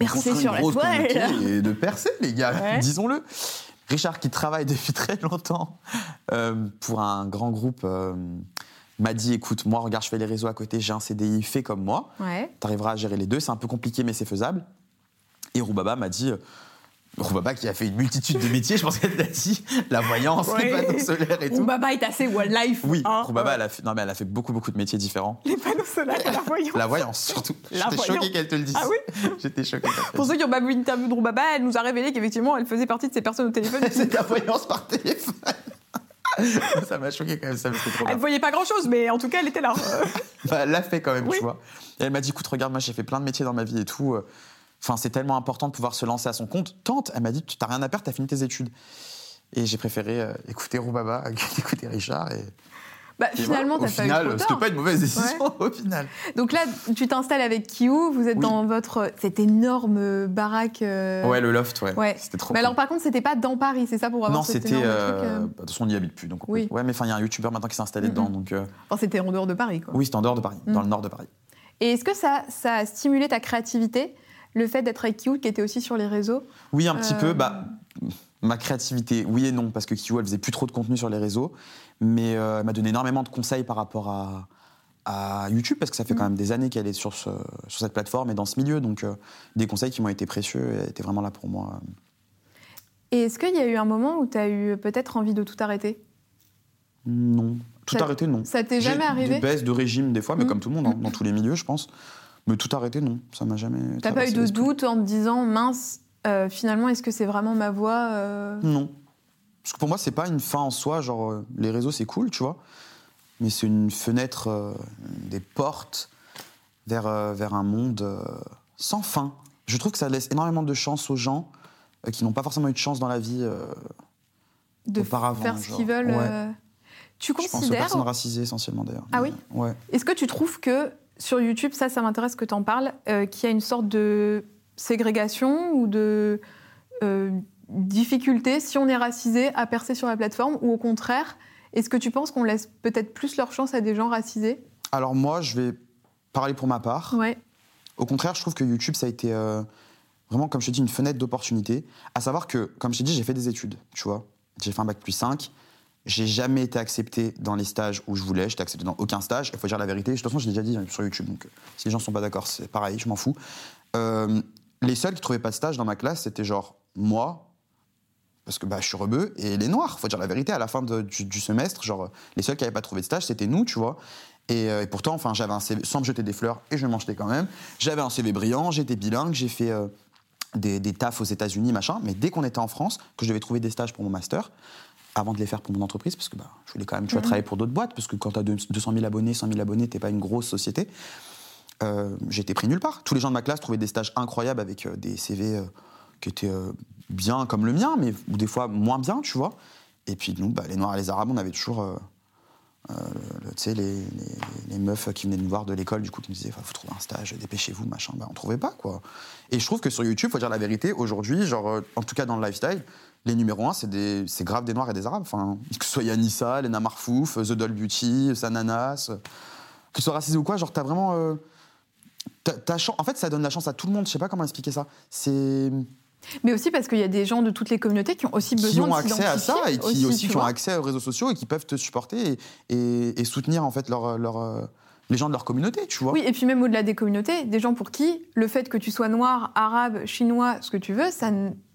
Percer sur la toile. et de percer les gars, Ouais. disons-le. Richard qui travaille depuis très longtemps euh, pour un grand groupe euh, m'a dit écoute moi regarde je fais les réseaux à côté j'ai un CDI fais comme moi Ouais. tu arriveras à gérer les deux. C'est un peu compliqué, mais c'est faisable. Et Roubaba m'a dit. Roubaba qui a fait une multitude de métiers, je pense qu'elle t'a dit la voyance, les panneaux solaires et tout. Baba est assez wildlife. Oui, hein. Roubaba, elle a fait, non, mais elle a fait beaucoup, beaucoup de métiers différents. Les panneaux solaires et la *laughs* voyance. La voyance, surtout. La J'étais voyance. choqué qu'elle te le dise. Ah oui *laughs* J'étais choqué. qu'elle te le Pour ceux qui ont pas vu l'interview de Roubaba, elle nous a révélé qu'effectivement, elle faisait partie de ces personnes au téléphone. *laughs* C'est la voyance par téléphone. ça m'a choqué quand même, ça me fait trop Elle bien. voyait pas grand chose, mais en tout cas, elle était là. Bah, elle l'a fait quand même, Oui. tu vois. Et elle m'a dit, écoute, regarde, moi j'ai fait plein de métiers dans ma vie et tout. Euh, Enfin, c'est tellement important de pouvoir se lancer à son compte. Tente, elle m'a dit, tu t'as rien à perdre, t'as fini tes études. Et j'ai préféré euh, écouter Roubaba, *laughs* écouter Richard. Et, Bah, et finalement, voilà. t'as au pas eu c'était pas une mauvaise décision *laughs* au final. Donc là, tu t'installes avec Kiou, vous êtes Oui. dans votre cette énorme baraque. euh, Ouais, le loft, ouais. Ouais. C'était trop Mais cool. alors, par contre, c'était pas dans Paris, c'est ça pour avoir non, c'était. euh, euh, bah, De toute façon, on n'y habite plus. Donc, Oui. Ouais, mais enfin, il y a un youtubeur maintenant qui s'est installé dedans. Donc, euh, Enfin, c'était en dehors de Paris, quoi. oui, c'était en dehors de Paris, dans le nord de Paris. Et est-ce que ça, ça a stimulé ta créativité, le fait d'être avec Kiou, qui était aussi sur les réseaux Oui, un petit Euh, peu. Bah, ma créativité, oui et non, parce que Kiwo, elle faisait plus trop de contenu sur les réseaux, mais euh, elle m'a donné énormément de conseils par rapport à, à YouTube, parce que ça fait quand Mhm. même des années qu'elle est sur, ce- sur cette plateforme et dans ce milieu, donc euh, des conseils qui m'ont été précieux et elle était vraiment là pour moi. Et est-ce qu'il y a eu un moment où tu as eu peut-être envie de tout arrêter? Non. Tout Ça- arrêté, non. Ça t'est jamais arrivé? Des baisses de régime, des fois, mais Mhm. comme tout le monde, hein, dans tous les milieux, je pense. Mais tout arrêté, non. Ça m'a jamais. T'as pas eu de doute en te disant, mince, euh, finalement, est-ce que c'est vraiment ma voix euh Non. Parce que pour moi, c'est pas une fin en soi. Genre, euh, les réseaux, c'est cool, tu vois. Mais c'est une fenêtre, des portes vers, vers un monde sans fin. Je trouve que ça laisse énormément de chance aux gens qui n'ont pas forcément eu de chance dans la vie. de auparavant, faire ce qu'ils veulent Ouais. Tu je pense aux considères personnes racisées essentiellement d'ailleurs. Ah oui Ouais. Est-ce que tu trouves que sur YouTube, ça, ça m'intéresse que tu en parles, euh, qu'il y a une sorte de ségrégation ou de euh, difficulté si on est racisé à percer sur la plateforme ou au contraire, est-ce que tu penses qu'on laisse peut-être plus leur chance à des gens racisés? Alors moi, je vais parler pour ma part. Ouais. Au contraire, je trouve que YouTube, ça a été euh, vraiment, comme je te dis, une fenêtre d'opportunité. À savoir que, comme je t'ai dit, j'ai fait des études, tu vois. J'ai fait un bac plus 5. J'ai jamais été accepté dans les stages où je voulais. J'étais accepté dans aucun stage. Il faut dire la vérité. De toute façon, je l'ai déjà dit hein, sur YouTube. Donc, euh, si les gens sont pas d'accord, c'est pareil, je m'en fous. Euh, les seuls qui trouvaient pas de stage dans ma classe, c'était genre moi, parce que bah, je suis rebeu, et les noirs. Faut dire la vérité. À la fin du, semestre, genre, euh, les seuls qui n'avaient pas trouvé de stage, c'était nous, tu vois. Et, pourtant, enfin, j'avais un CV, sans me jeter des fleurs, et je m'en jetais quand même. J'avais un CV brillant, j'étais bilingue, j'ai fait des, des tafs aux États-Unis, machin. Mais dès qu'on était en France, que je devais trouver des stages pour mon master, avant de les faire pour mon entreprise, parce que bah, je voulais quand même tu vois, Mhm. travailler pour d'autres boîtes, parce que quand tu as 200 000 abonnés, 100 000 abonnés, t'es pas une grosse société. euh, j'étais pris nulle part. Tous les gens de ma classe trouvaient des stages incroyables avec euh, des CV euh, qui étaient bien comme le mien, mais ou des fois moins bien, tu vois. Et puis nous, bah, les Noirs et les Arabes, on avait toujours, le- tu sais, les, les- les meufs qui venaient nous voir de l'école, du coup, qui nous disaient, faut trouver un stage, dépêchez-vous, machin. Bah, on trouvait pas, quoi. Et je trouve que sur YouTube, faut dire la vérité, aujourd'hui, genre, en tout cas dans le lifestyle, les numéros 1, c'est grave des Noirs et des Arabes. Enfin, que ce soit Yanissa, Lena Marfouf, The Doll Beauty, Sananas, que ce soit racisé ou quoi, genre, t'as vraiment. euh, chan- en fait, ça donne la chance à tout le monde. Je sais pas comment expliquer ça. C'est Mais aussi parce qu'il y a des gens de toutes les communautés qui ont aussi qui besoin ont de accès à ça et qui aussi, tu qui ont accès aux réseaux sociaux et qui peuvent te supporter et, et- et soutenir en fait leur, leur, euh, les gens de leur communauté, tu vois. Oui, et puis même au-delà des communautés, des gens pour qui le fait que tu sois noir, arabe, chinois, ce que tu veux, ça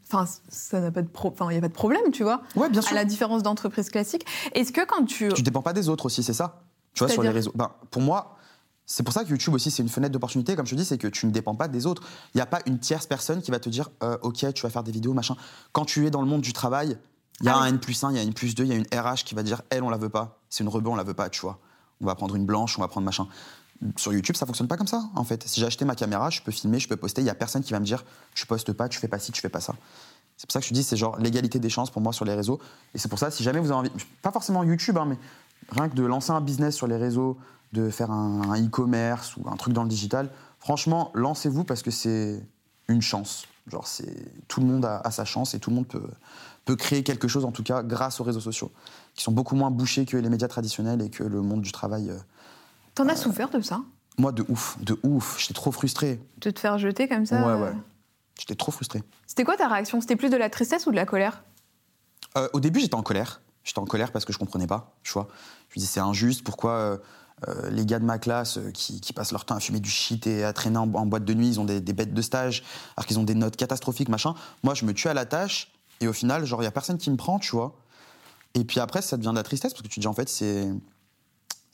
Enfin, ça n'a pas de pro... enfin, il y a pas de problème, tu vois. Ouais, bien À sûr. la différence d'entreprises classiques. Est-ce que quand tu Tu dépends pas des autres aussi, c'est ça? Tu vois, sur les réseaux. Ben, pour moi, c'est pour ça que YouTube aussi, c'est une fenêtre d'opportunité, comme je te dis, c'est que tu ne dépends pas des autres. Il n'y a pas une tierce personne qui va te dire, euh, OK, tu vas faire des vidéos, machin. Quand tu es dans le monde du travail, il y a Ah un N plus 1, il y a un N plus 2, il y a une RH qui va dire, elle, on la veut pas. C'est une rebeu, on la veut pas, tu vois. On va prendre une blanche, on va prendre machin. Sur YouTube, ça fonctionne pas comme ça, en fait. Si j'ai acheté ma caméra, je peux filmer, je peux poster, il y a personne qui va me dire, tu postes pas, tu fais pas ci, tu fais pas ça. C'est pour ça que je dis, c'est genre l'égalité des chances pour moi sur les réseaux. Et c'est pour ça, si jamais vous avez envie, pas forcément YouTube, hein, mais rien que de lancer un business sur les réseaux, de faire un e-commerce ou un truc dans le digital, franchement, lancez-vous parce que c'est une chance. Genre, c'est tout le monde a, a sa chance et tout le monde peut, peut créer quelque chose, en tout cas, grâce aux réseaux sociaux, qui sont beaucoup moins bouchés que les médias traditionnels et que le monde du travail. euh. T'en as souffert de ça? Moi, de ouf, de ouf. J'étais trop frustré. De te faire jeter comme ça Ouais, euh, ouais. J'étais trop frustré. C'était quoi ta réaction? C'était plus de la tristesse ou de la colère? Euh, au début, j'étais en colère. J'étais en colère parce que je comprenais pas, tu vois. Je me disais, c'est injuste, pourquoi euh, euh, les gars de ma classe qui, qui passent leur temps à fumer du shit et à traîner en, en boîte de nuit, ils ont des, des bêtes de stage, alors qu'ils ont des notes catastrophiques, machin. Moi, je me tue à la tâche et au final, genre, il y a personne qui me prend, tu vois. Et puis après, ça devient de la tristesse parce que tu te dis, en fait, c'est.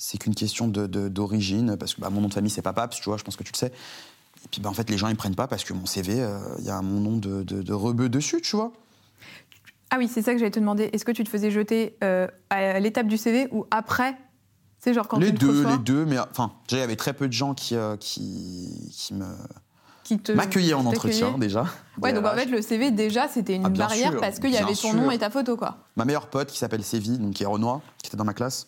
C'est qu'une question de- de- d'origine, parce que bah, mon nom de famille, c'est pas Paps, tu vois, je pense que tu le sais. Et puis, bah, en fait, les gens, ils prennent pas parce que mon CV, euh, il y a mon nom de, de, de rebeu dessus, tu vois. Ah oui, c'est ça que j'allais te demander. Est-ce que tu te faisais jeter euh, à l'étape du CV ou après? C'est genre quand les deux, reçois, les deux, mais enfin, déjà, il y avait très peu de gens qui, euh, qui, qui me qui te m'accueillaient en entretien déjà. Ouais, donc en fait, le CV, déjà, c'était une Ah, barrière sûr, parce qu'il y avait ton nom et ta photo, quoi. Ma meilleure pote qui s'appelle Sévi, donc qui est Renoir, qui était dans ma classe,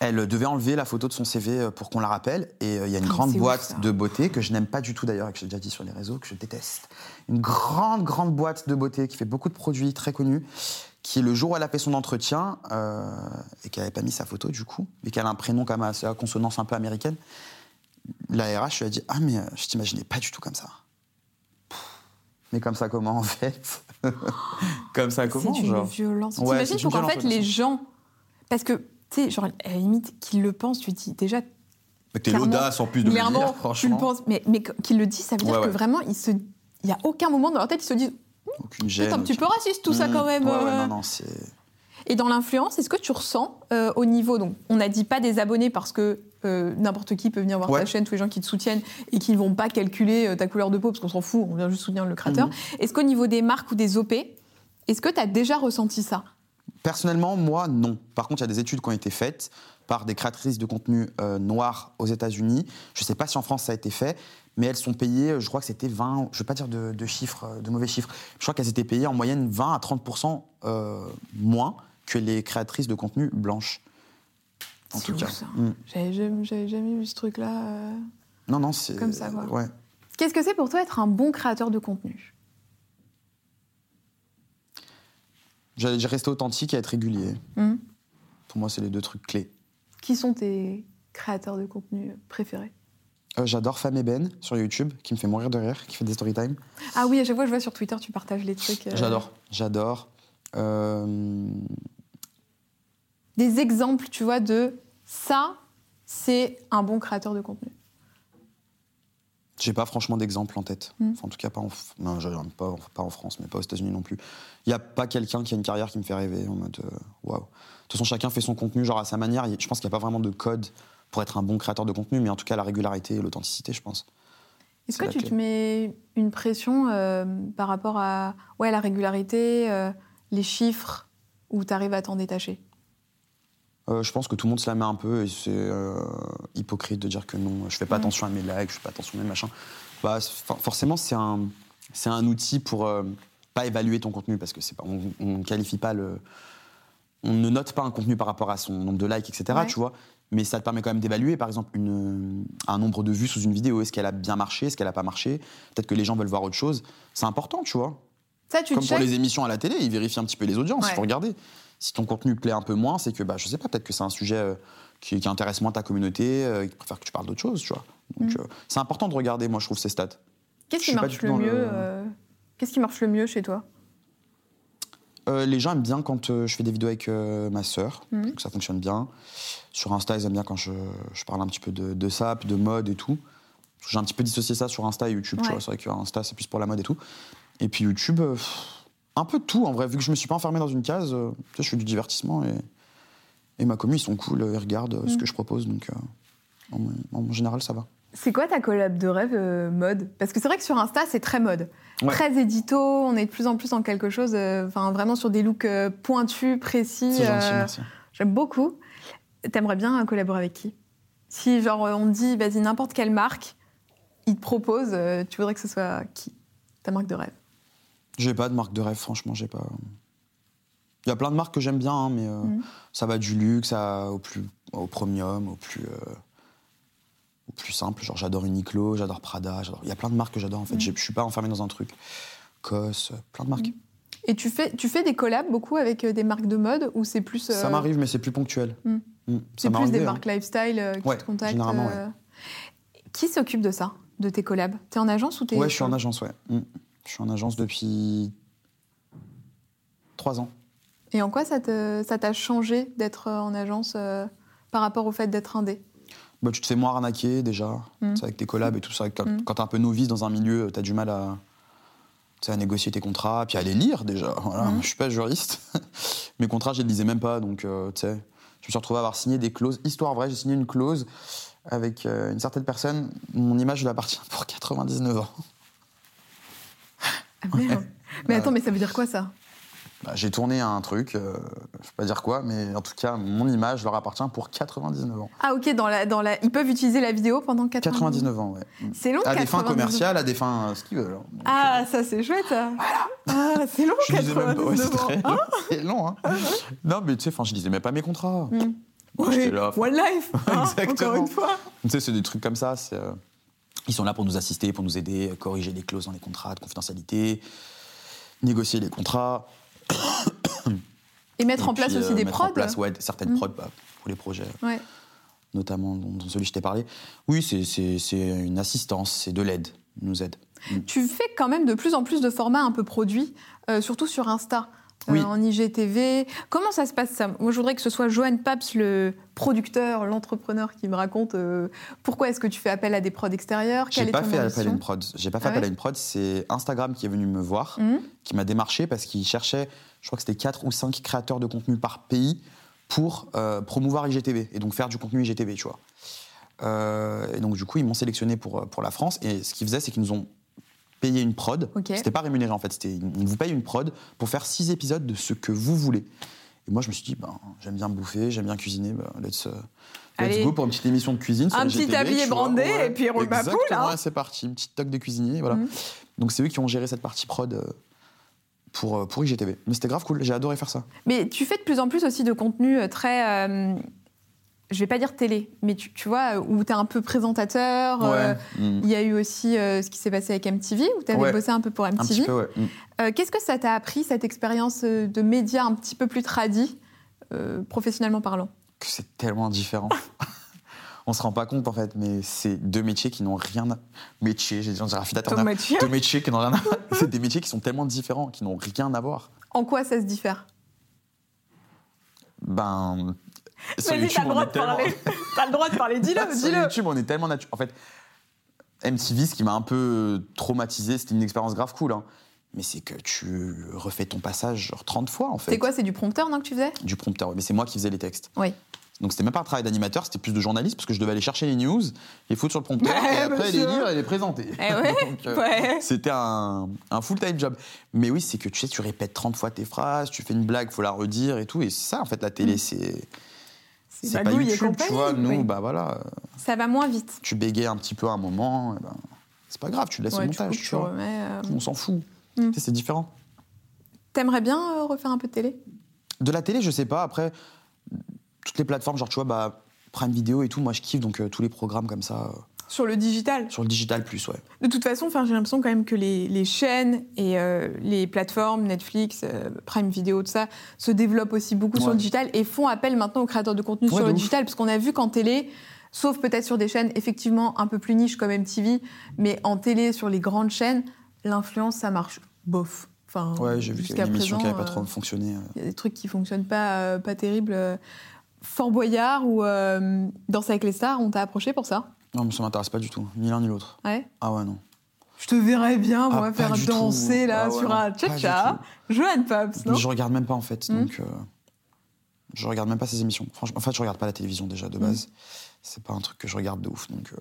elle devait enlever la photo de son CV pour qu'on la rappelle. Et euh, il y a une Ah, grande ouf, boîte de beauté que je n'aime pas du tout d'ailleurs, et que j'ai déjà dit sur les réseaux, que je déteste. Une grande, grande boîte de beauté qui fait beaucoup de produits très connus, qui le jour où elle a fait son entretien, euh, et qu'elle n'avait pas mis sa photo du coup, mais qu'elle a un prénom quand même à consonance un peu américaine, la RH lui a dit Ah, mais euh, je t'imaginais pas du tout comme ça. Mais comme ça, comment en fait? *laughs* Comme ça, comment C'est une genre? violence. Ouais, T'imagines, qu'en violence, fait, les gens. Parce que, tu sais, genre, à la limite, qu'ils le pensent, tu dis déjà. Mais t'es l'audace en plus de le dire, tu le franchement. penses. Mais, mais qu'ils le disent, ça veut dire Ouais, que vraiment, ils se. Il n'y a aucun moment dans leur tête, ils se disent Aucune C'est gêne. un petit peu aucune- raciste tout ça Mmh. quand même. Ouais, ouais, euh. non, non, c'est. Et dans l'influence, est-ce que tu ressens euh, au niveau, donc on n'a dit pas des abonnés parce que euh, n'importe qui peut venir voir Ouais. ta chaîne, tous les gens qui te soutiennent et qui ne vont pas calculer euh, ta couleur de peau parce qu'on s'en fout, on vient juste soutenir le créateur. Mhm. Est-ce qu'au niveau des marques ou des OP, est-ce que tu as déjà ressenti ça? Personnellement, moi, non. Par contre, il y a des études qui ont été faites par des créatrices de contenu euh, noirs aux États-Unis. Je ne sais pas si en France ça a été fait, mais elles sont payées, je crois que c'était 20, je ne veux pas dire de, de chiffres, euh, de mauvais chiffres, je crois qu'elles étaient payées en moyenne 20 à 30% euh, moins que les créatrices de contenu blanches. En tout ouf, cas. Mm. J'avais jamais, j'avais jamais vu ce truc-là. euh. Non, non, c'est. Comme ça, quoi. Ouais. Qu'est-ce que c'est pour toi être un bon créateur de contenu? J'allais rester authentique et être régulier. Mhm. Pour moi, c'est les deux trucs clés. Qui sont tes créateurs de contenu préférés Euh, J'adore Femme et Ben sur YouTube, qui me fait mourir de rire, qui fait des story time. Ah oui, à chaque fois je vois sur Twitter, tu partages les trucs. euh, J'adore, j'adore. Euh, Des exemples, tu vois, de ça, c'est un bon créateur de contenu. J'ai pas franchement d'exemple en tête. Mm. Enfin, en tout cas, pas en, non, pas, pas en France, mais pas aux États-Unis non plus. Il n'y a pas quelqu'un qui a une carrière qui me fait rêver en mode euh, waouh. De toute façon, chacun fait son contenu genre à sa manière. Je pense qu'il n'y a pas vraiment de code pour être un bon créateur de contenu, mais en tout cas, la régularité et l'authenticité, je pense. Est-ce que tu clé. te mets une pression euh, par rapport à ouais, la régularité, euh, les chiffres, où tu arrives à t'en détacher? Euh, je pense que tout le monde se la met un peu et c'est euh, hypocrite de dire que non, je fais pas attention à mes likes, je fais pas attention à mes machins. Bah, forcément, c'est un, c'est un outil pour euh, pas évaluer ton contenu parce que c'est pas, on, on qualifie pas le, on ne note pas un contenu par rapport à son nombre de likes, etc. Ouais. Tu vois, mais ça te permet quand même d'évaluer, par exemple, une, un nombre de vues sous une vidéo. Est-ce qu'elle a bien marché, est-ce qu'elle a pas marché? Peut-être que les gens veulent voir autre chose. C'est important, tu vois. Ça, tu Comme pour les émissions à la télé, ils vérifient un petit peu les audiences, il Ouais. faut regarder. Si ton contenu plaît un peu moins, c'est que, bah, je sais pas, peut-être que c'est un sujet euh, qui, qui intéresse moins ta communauté, euh, qui préfère que tu parles d'autre chose, tu vois. Donc, Mm. euh, c'est important de regarder, moi, je trouve, ces stats. Qu'est-ce qui marche le mieux le- euh, Qu'est-ce qui marche le mieux chez toi? Les gens aiment bien quand je fais des vidéos avec ma sœur, je trouve que ça fonctionne bien. Sur Insta, ils aiment bien quand je, je parle un petit peu de, de ça, puis de mode et tout. J'ai un petit peu dissocié ça sur Insta et YouTube, tu vois. C'est vrai que Insta, c'est plus pour la mode et tout. Et puis YouTube, pff, un peu de tout, en vrai. Vu que je me suis pas enfermé dans une case, euh, je fais du divertissement et, et ma commu, ils sont cool, euh, ils regardent euh, ce Mhm. que je propose. Donc, euh, en, en général, ça va. C'est quoi ta collab de rêve euh, mode? Parce que c'est vrai que sur Insta, c'est très mode. Ouais. Très édito, on est de plus en plus dans quelque chose, enfin vraiment sur des looks pointus, précis. C'est gentil, merci. J'aime beaucoup. T'aimerais bien collaborer avec qui? Si genre on dit, vas-y, n'importe quelle marque, il te propose, tu voudrais que ce soit qui? Ta marque de rêve? J'ai pas de marque de rêve, franchement, j'ai pas. Il y a plein de marques que j'aime bien, hein, mais euh, Mhm. ça va du luxe à- au plus au premium, au plus euh, au plus simple. Genre j'adore Uniqlo, j'adore Prada, j'adore. Il y a plein de marques que j'adore en fait. J'ai- Je suis pas enfermé dans un truc. Cos, euh, plein de marques. Mhm. Et tu fais, tu fais des collabs beaucoup avec des marques de mode ou c'est plus. Ça m'arrive, mais c'est plus ponctuel. Mhm. C'est plus des hein. marques lifestyle qui Ouais, te contactent. généralement, ouais. Qui s'occupe de ça, de tes collabs? T'es en agence ou t'es Ouais, je suis en agence, ouais. Je suis en agence depuis trois ans. Et en quoi ça t'a changé d'être euh, en agence euh, par rapport au fait d'être indé? Bah, tu te fais moins arnaquer déjà, sais, avec tes collabs et tout ça. Quand, Mhm. quand t'es un peu novice dans un milieu, t'as du mal à, à négocier tes contrats, puis à les lire déjà. *laughs* Voilà. Mhm. Je suis pas juriste. *laughs* Mes contrats, je les lisais même pas, donc euh, tu sais, je me suis retrouvé à avoir signé des clauses. Histoire vraie, j'ai signé une clause avec euh, une certaine personne. Mon image lui appartient pour 99 ans. Ah, merde. Mais Ouais. attends, mais ça veut dire quoi ça? Bah, j'ai tourné un truc, euh, je vais pas dire quoi, mais en tout cas, mon image leur appartient pour 99 ans. Ah ok, dans la, dans la... ils peuvent utiliser la vidéo pendant 90 99 ans, ouais. C'est long À des fins 99. commerciales, à des fins euh, ce qu'ils veulent. hein. Donc, Ah, ça c'est chouette ça. Ah, c'est long Je lisais même pas, ouais, 99 c'est ans. Hein long. C'est long, hein. Non, mais tu sais, enfin, je lisais même pas mes contrats. Moi, Ouais, j'étais là, enfin, One Life, hein, *laughs* Exactement. encore une fois. Tu sais, c'est des trucs comme ça. c'est, euh, Ils sont là pour nous assister, pour nous aider, corriger les clauses dans les contrats de confidentialité, négocier les contrats. Et mettre et en place aussi euh, des mettre prods. en place, ouais, certaines Mm. prods bah, pour les projets, Ouais. notamment dont, dont celui que je t'ai parlé. Oui, c'est- une assistance, c'est de l'aide, nous aide. Tu fais quand même de plus en plus de formats un peu produits, euh, surtout sur Insta. Euh, Oui. en IGTV. Comment ça se passe ça Moi, je voudrais que ce soit Johan Paps, le producteur, l'entrepreneur, qui me raconte euh, pourquoi est-ce que tu fais appel à des prods extérieurs? J'ai pas ton fait appel à une prod. J'ai pas fait Ah appel à une prod. C'est Instagram qui est venu me voir, Mhm. qui m'a démarché parce qu'il cherchait, je crois que c'était 4 ou 5 créateurs de contenu par pays pour euh, promouvoir IGTV et donc faire du contenu IGTV, tu vois. Euh, et donc du coup, ils m'ont sélectionné pour, pour la France. Et ce qu'ils faisaient, c'est qu'ils nous ont payé une prod. Ok. C'était pas rémunéré en fait. C'était, on vous paye une prod pour faire 6 épisodes de ce que vous voulez. Et moi, je me suis dit, ben, j'aime bien bouffer, j'aime bien cuisiner, ben, let's, euh, let's Allez. go pour une petite émission de cuisine. Un petit tablier vois, brandé, ouais. et puis roule ma poule, Exactement, hein. c'est parti, une petite toque de cuisinier, voilà. Mhm. Donc c'est eux qui ont géré cette partie prod euh, pour, euh, pour IGTV. Mais c'était grave cool, j'ai adoré faire ça. Mais tu fais de plus en plus aussi de contenu très. euh, je vais pas dire télé, mais tu, tu vois, euh, où tu es un peu présentateur. euh, Mhm. Il y a eu aussi euh, ce qui s'est passé avec MTV, où tu avais Ouais. bossé un peu pour Un petit MTV. peu, ouais. Euh, Qu'est-ce que ça t'a appris, cette expérience de média un petit peu plus tradit, euh, professionnellement parlant? Que c'est tellement différent. *laughs* On se rend pas compte en fait, mais c'est deux métiers qui n'ont rien à. Métiers, j'ai dit, on dirait métier Deux métiers qui n'ont rien à *laughs* C'est des métiers qui sont tellement différents, qui n'ont rien à voir. En quoi ça se diffère? Ben. Sur Vas-y, YouTube, t'as le on droit est de tellement- parler. *laughs* T'as le droit de parler, dis-le, Sur dis-le. YouTube, on est tellement naturel. En fait, MTV, ce qui m'a un peu traumatisé, c'était une expérience grave cool. hein. Mais c'est que tu refais ton passage genre 30 fois, en fait. C'est quoi, c'est du prompteur, non, que tu faisais? Du prompteur, mais c'est moi qui faisais les textes. Oui. Donc c'était même pas un travail d'animateur, c'était plus de journaliste parce que je devais aller chercher les news, les foutre sur le prompteur Ouais, et après les lire et les présenter. Eh ouais, *laughs* Donc, euh, ouais. C'était un, un full-time job. Mais oui, c'est que tu sais, tu répètes 30 fois tes phrases, tu fais une blague, faut la redire et tout. Et c'est ça, en fait, la télé, Mm. c'est. C'est pas YouTube, tu vois. Nous, oui. bah voilà, Ça va moins vite. tu bégayes un petit peu à un moment, ben, c'est pas grave, tu laisses Ouais, au montage, tu tu vois. remets. euh. On s'en fout. Mm. Sais, C'est différent. T'aimerais bien euh, refaire un peu de télé? De la télé, je sais pas. Après, toutes les plateformes, genre, tu vois, bah, Prime Vidéo et tout, moi, je kiffe. Donc, euh, tous les programmes comme ça, euh, Sur le digital sur le digital plus, ouais. De toute façon, enfin, j'ai l'impression quand même que les, les chaînes et euh, les plateformes, Netflix, euh, Prime Video, tout ça, se développent aussi beaucoup sur le digital et font appel maintenant aux créateurs de contenu Ouais, sur de le ouf. digital, parce qu'on a vu qu'en télé, sauf peut-être sur des chaînes effectivement un peu plus niches comme MTV, mais en télé, sur les grandes chaînes, l'influence, ça marche bof. Enfin, Ouais, j'ai vu qu'il y a émission qui pas euh, trop fonctionné. Il y a des trucs qui fonctionnent pas, euh, pas terribles. Fort Boyard ou euh, Danse avec les stars, on t'a approché pour ça? Non, mais ça m'intéresse pas du tout. Ni l'un ni l'autre. Ouais. Ah ouais, non. Je te verrais bien, moi, Ah, pas faire danser tout. là Ah ouais, sur non, un cha-cha. Johan Paps, non Mais je regarde même pas, en fait. Mm. Donc, euh, je regarde même pas ces émissions. Franchement, en fait, je regarde pas la télévision déjà, de base. C'est pas un truc que je regarde de ouf. Donc, euh,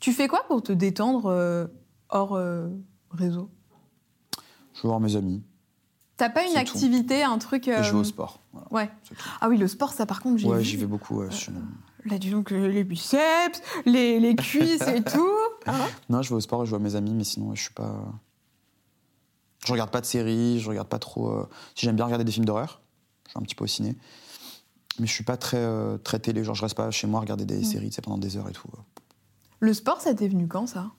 Tu fais quoi pour te détendre euh, hors euh, réseau? Je vais voir mes amis. T'as pas une tout. activité, un truc Et je vais au sport. Voilà, Ouais. Ah oui, le sport, ça par contre, j'ai Ouais, j'y vais beaucoup. Là, dis donc, euh, les biceps, les, les cuisses et *laughs* tout. Hein Non, je vais au sport et je vois mes amis, mais sinon, je suis pas. Je regarde pas de séries, je regarde pas trop. euh, Si j'aime bien regarder des films d'horreur, je suis un petit peu au ciné. Mais je suis pas très, euh, très télé, genre je reste pas chez moi à regarder des séries tu sais, pendant des heures et tout. le sport, ça t'est venu quand, ça?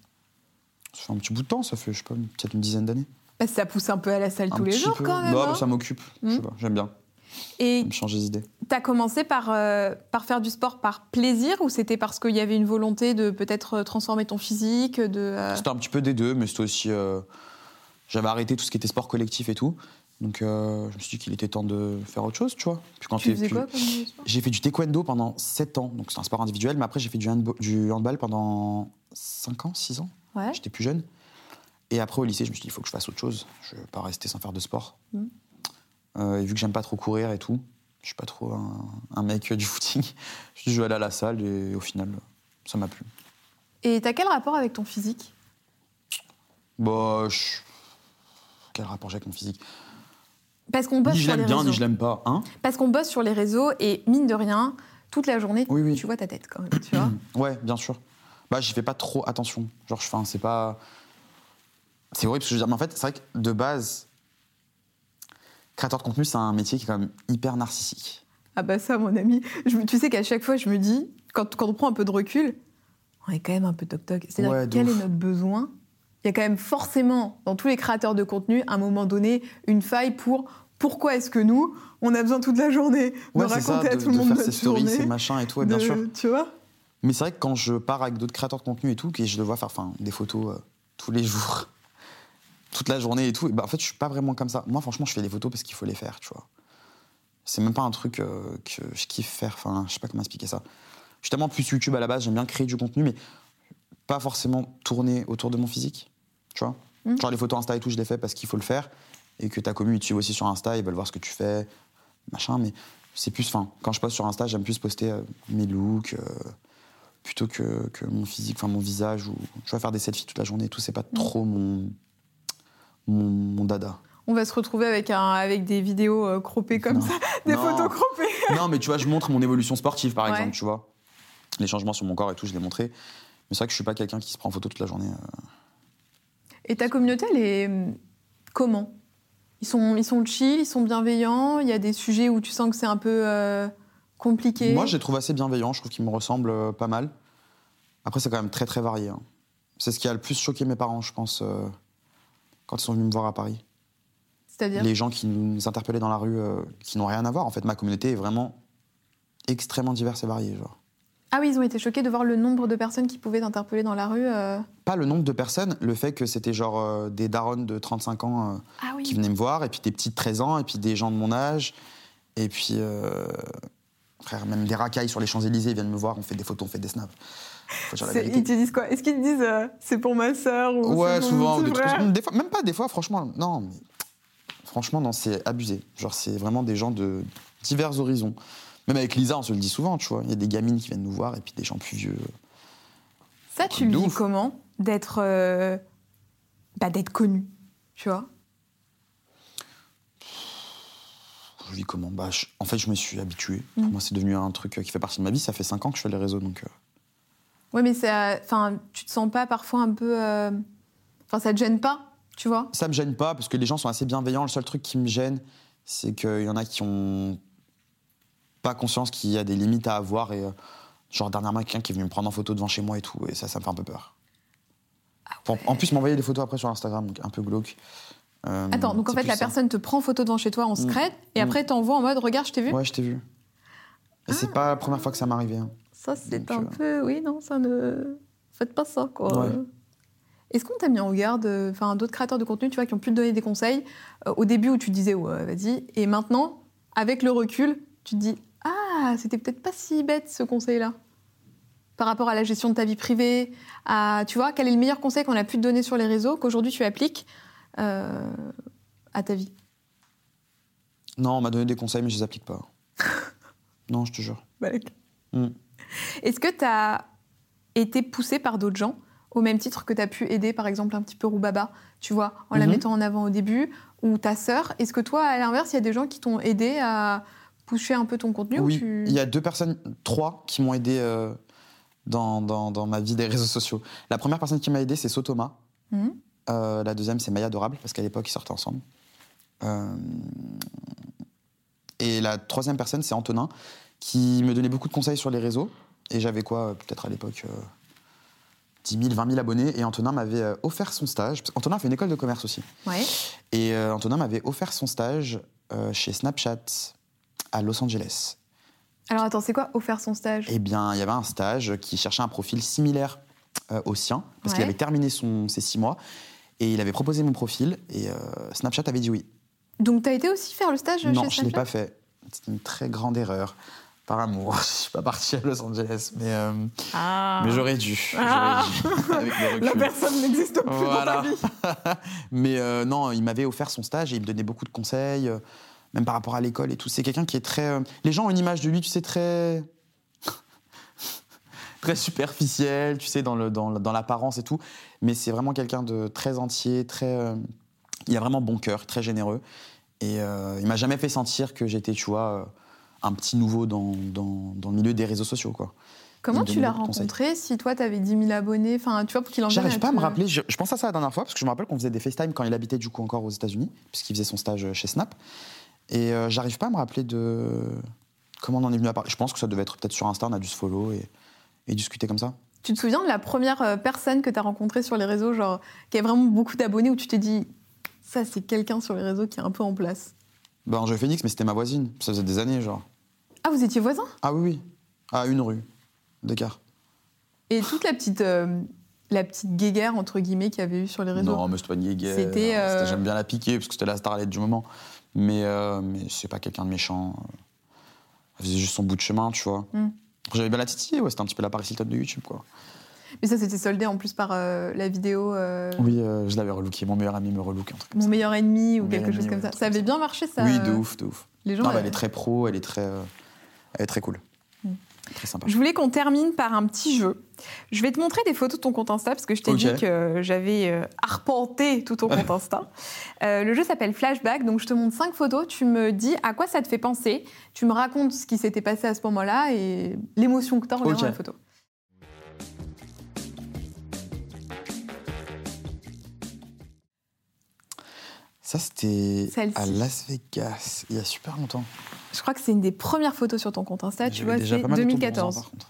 Ça fait un petit bout de temps, ça fait, je sais pas, peut-être une dizaine d'années. Bah, Ça pousse un peu à la salle Un tous les jours, peu. quand même. Bah, hein. bah, ça m'occupe, je sais Mm. pas, j'aime bien, Et me change les idées. t'as commencé par, euh, par faire du sport par plaisir ou c'était parce qu'il y avait une volonté de peut-être euh, transformer ton physique de, euh, C'était un petit peu des deux, mais c'était aussi. euh, J'avais arrêté tout ce qui était sport collectif et tout. Donc je me suis dit qu'il était temps de faire autre chose, tu vois. Puis quand Tu t'es faisais plus- quoi comme sport? J'ai fait du taekwondo pendant 7 ans, donc c'est un sport individuel, mais après j'ai fait du, handball pendant 5 ans, 6 ans. Ouais. J'étais plus jeune. Et après au lycée, je me suis dit, il faut que je fasse autre chose. Je ne vais pas rester sans faire de sport. Mhm. Euh, et vu que j'aime pas trop courir et tout, je suis pas trop un, un mec du footing, *laughs* je suis dit, je vais aller à la salle et au final, ça m'a plu. Et t'as quel rapport avec ton physique? Bah, je- quel rapport j'ai avec mon physique? Parce qu'on bosse Ni je sur les l'aime bien, réseaux. ni je l'aime pas. Hein? Parce qu'on bosse sur les réseaux et mine de rien, toute la journée, Oui, oui. tu vois ta tête quand même, tu vois. *clears throat* Ouais, bien sûr. Bah, j'y fais pas trop attention. Genre, je, c'est pas. C'est horrible parce que je veux dire, mais en fait, c'est vrai que de base, créateur de contenu, c'est un métier qui est quand même hyper narcissique. Ah bah ça, mon ami, je tu sais qu'à chaque fois, je me dis, quand, quand on prend un peu de recul, on est quand même un peu toc-toc. C'est-à-dire, Ouais, de quel ouf. est notre besoin? Il y a quand même forcément, dans tous les créateurs de contenu, à un moment donné, une faille pour pourquoi est-ce que nous, on a besoin toute la journée de ça, raconter à de, tout le de monde faire notre ses stories, journée, ses machins et tout, bien de- sûr. Tu vois? Mais c'est vrai que quand je pars avec d'autres créateurs de contenu et tout, que je le vois faire des photos euh, tous les jours, toute la journée et tout, et bah, en fait, je suis pas vraiment comme ça. Moi, franchement, je fais des photos parce qu'il faut les faire, tu vois. C'est même pas un truc euh, que je kiffe faire. Enfin, je sais pas comment expliquer ça. Je suis tellement plus YouTube à la base, j'aime bien créer du contenu, mais pas forcément tourner autour de mon physique, tu vois. Mm. Genre les photos Insta et tout, je les fais parce qu'il faut le faire, et que ta commu, ils te aussi sur Insta, ils veulent voir ce que tu fais, machin, mais c'est plus, enfin, quand je poste sur Insta, j'aime plus poster euh, mes looks, euh, plutôt que, que mon physique, enfin mon visage, ou je vais faire des selfies toute la journée et tout, c'est pas trop mon, mon, mon dada. On va se retrouver avec, un, avec des vidéos euh, croppées comme Non. ça, des Non. photos croppées. *laughs* non, mais tu vois, je montre mon évolution sportive, par Ouais. exemple, tu vois. Les changements sur mon corps et tout, je l'ai montré. Mais c'est vrai que je suis pas quelqu'un qui se prend en photo toute la journée. euh. Et ta communauté, elle est hum, comment? Ils sont, ils sont chill, ils sont bienveillants, il y a des sujets où tu sens que c'est un peu euh, compliqué? Moi, je les trouve assez bienveillants, je trouve qu'ils me ressemblent euh, pas mal. Après, c'est quand même très très varié. hein. C'est ce qui a le plus choqué mes parents, je pense, euh, quand ils sont venus me voir à Paris. C'est-à-dire Les gens qui nous interpellaient dans la rue, euh, qui n'ont rien à voir. En fait, ma communauté est vraiment extrêmement diverse et variée. Genre. Ah oui, ils ont été choqués de voir le nombre de personnes qui pouvaient t'interpeller dans la rue. euh. Pas le nombre de personnes, le fait que c'était genre euh, des darons de 35 ans euh, Ah oui. qui venaient me voir, et puis des petits de 13 ans, et puis des gens de mon âge, et puis euh, frère, même des racailles sur les Champs-Élysées, viennent me voir, on fait des photos, on fait des snaps. Ils te disent quoi? Est-ce qu'ils te disent euh, c'est pour ma sœur ou Ouais, souvent, c'est des trucs. Des fois, même pas des fois, franchement, non, mais franchement, non, c'est abusé. Genre, c'est vraiment des gens de divers horizons. Même avec Lisa, on se le dit souvent, tu vois. Il y a des gamines qui viennent nous voir, et puis des gens plus vieux. Ça, tu le ouf. comment D'être euh, bah, d'être connu, tu vois? Je vis comment? Bah, je- En fait, je me suis habitué. Pour Mm. moi, c'est devenu un truc euh, qui fait partie de ma vie. Ça fait 5 ans que je fais les réseaux, donc. euh, Ouais, mais ça, enfin, tu te sens pas parfois un peu, euh, enfin, ça te gêne pas, tu vois? Ça me gêne pas parce que les gens sont assez bienveillants. Le seul truc qui me gêne, c'est qu'il y en a qui ont pas conscience qu'il y a des limites à avoir. Et euh, genre, dernièrement, quelqu'un qui est venu me prendre en photo devant chez moi et tout. Et ça, ça me fait un peu peur. Pour- En plus, m'envoyer des photos après sur Instagram, donc un peu glauque. Euh, Attends, donc en fait, la ça. personne te prend photo devant chez toi en secret et Mm. après t'envoie en mode regarde, je t'ai vu? Ouais, je t'ai vu. Et c'est pas la première fois que ça arrivé. hein. Ça, c'est un euh, peu. Oui, non, ça ne. Faites pas ça, quoi. Ouais. Est-ce qu'on t'a mis en garde, enfin, d'autres créateurs de contenu, tu vois, qui ont pu te donner des conseils euh, au début où tu disais, ouais, vas-y, et maintenant, avec le recul, tu te dis, ah, c'était peut-être pas si bête ce conseil-là Par rapport à la gestion de ta vie privée, à, tu vois, quel est le meilleur conseil qu'on a pu te donner sur les réseaux qu'aujourd'hui tu appliques euh, à ta vie? Non, on m'a donné des conseils, mais je les applique pas. *laughs* non, je te jure. Est-ce que tu as été poussé par d'autres gens au même titre que tu as pu aider par exemple un petit peu Roubaba, tu vois, en la Mhm. mettant en avant au début, ou ta sœur? Est-ce que toi, à l'inverse, il y a des gens qui t'ont aidé à pousser un peu ton contenu ou Oui, tu- il y a deux personnes, trois, qui m'ont aidé euh, dans, dans- dans ma vie des réseaux sociaux. La première personne qui m'a aidé, c'est Sotoma. Mhm. Euh, la deuxième, c'est Maya Adorable, parce qu'à l'époque, ils sortaient ensemble. Euh, et la troisième personne, c'est Antonin, qui me donnait beaucoup de conseils sur les réseaux. Et j'avais quoi, euh, peut-être à l'époque, euh, 10 000, 20 000 abonnés. Et Antonin m'avait euh, offert son stage. Parce qu'Antonin fait une école de commerce aussi. Ouais. Et euh, Antonin m'avait offert son stage euh, chez Snapchat à Los Angeles. Alors attends, c'est quoi offert son stage? Eh bien, il y avait un stage qui cherchait un profil similaire euh, au sien, parce qu'il avait terminé son, ses six mois, et il avait proposé mon profil, et Snapchat avait dit oui. Donc tu as été aussi faire le stage non, chez je ne l'ai Snapchat? pas fait. C'était une très grande erreur. Par amour, *laughs* je suis pas parti à Los Angeles, mais, euh, Ah. mais j'aurais dû. Ah. Dû, avec *laughs* La personne n'existe plus Voilà. dans ta vie. *laughs* Mais euh, non, il m'avait offert son stage et il me donnait beaucoup de conseils, euh, même par rapport à l'école et tout. C'est quelqu'un qui est très. les gens ont une image de lui, tu sais, très. très superficielle, tu sais, dans, le, dans, dans l'apparence et tout. Mais c'est vraiment quelqu'un de très entier, très. il a vraiment bon cœur, très généreux. Et il m'a jamais fait sentir que j'étais, tu vois, un petit nouveau dans, dans, dans le milieu des réseaux sociaux, quoi. Comment tu l'as rencontré si toi tu avais 10 000 abonnés Enfin, tu vois, pour qu'il en J'arrive pas à me rappeler. Je, je pense à ça la dernière fois parce que je me rappelle qu'on faisait des FaceTime quand il habitait du coup encore aux États-Unis, puisqu'il faisait son stage chez Snap. Et euh, j'arrive pas à me rappeler de comment on en est venu à parler. Je pense que ça devait être peut-être sur Insta, on a dû se follow et, et discuter comme ça. Tu te souviens de la première euh, personne que tu as rencontrée sur les réseaux, genre, qui a vraiment beaucoup d'abonnés, où tu t'es dit, ça, c'est quelqu'un sur les réseaux qui est un peu en place? Ben, je Phoenix, mais c'était ma voisine. Ça faisait des années, genre. Ah, vous étiez voisins? Ah oui, oui. À une rue d'écart. Et toute la petite, euh, la petite guéguerre, entre guillemets, qu'il y avait eu sur les réseaux? Non, mais c'était pas une guéguerre. C'était, euh, J'aime bien la piquer parce que c'était la starlette du moment. Mais, euh, mais c'est pas quelqu'un de méchant. Elle faisait juste son bout de chemin, tu vois. Mm. J'avais bien la titiller, ouais, c'était un petit peu la Paris Hilton de YouTube, quoi. Mais ça, c'était soldé en plus par euh, la vidéo euh, Oui, euh, je l'avais relooké. Mon meilleur ami me relook, un truc comme Mon ça. meilleur ennemi ou Mon quelque chose ennemi, comme ça. Ça avait bien marché, ça Oui, de ouf, de ouf. Les gens, Non, elle est très pro, elle est très, elle est très cool. Mm. Très sympa. Je voulais qu'on termine par un petit jeu. Je vais te montrer des photos de ton compte Insta parce que je t'ai dit que j'avais arpenté tout ton compte *laughs* Insta. Le jeu s'appelle Flashback, donc je te montre cinq photos. Tu me dis à quoi ça te fait penser. Tu me racontes ce qui s'était passé à ce moment-là et l'émotion que tu as en regardant la photo. Ça, c'était à Las Vegas, il y a super longtemps. Je crois que c'est une des premières photos sur ton compte Insta. Tu vois, c'est pas mal de temps pour 2014. ça, par contre.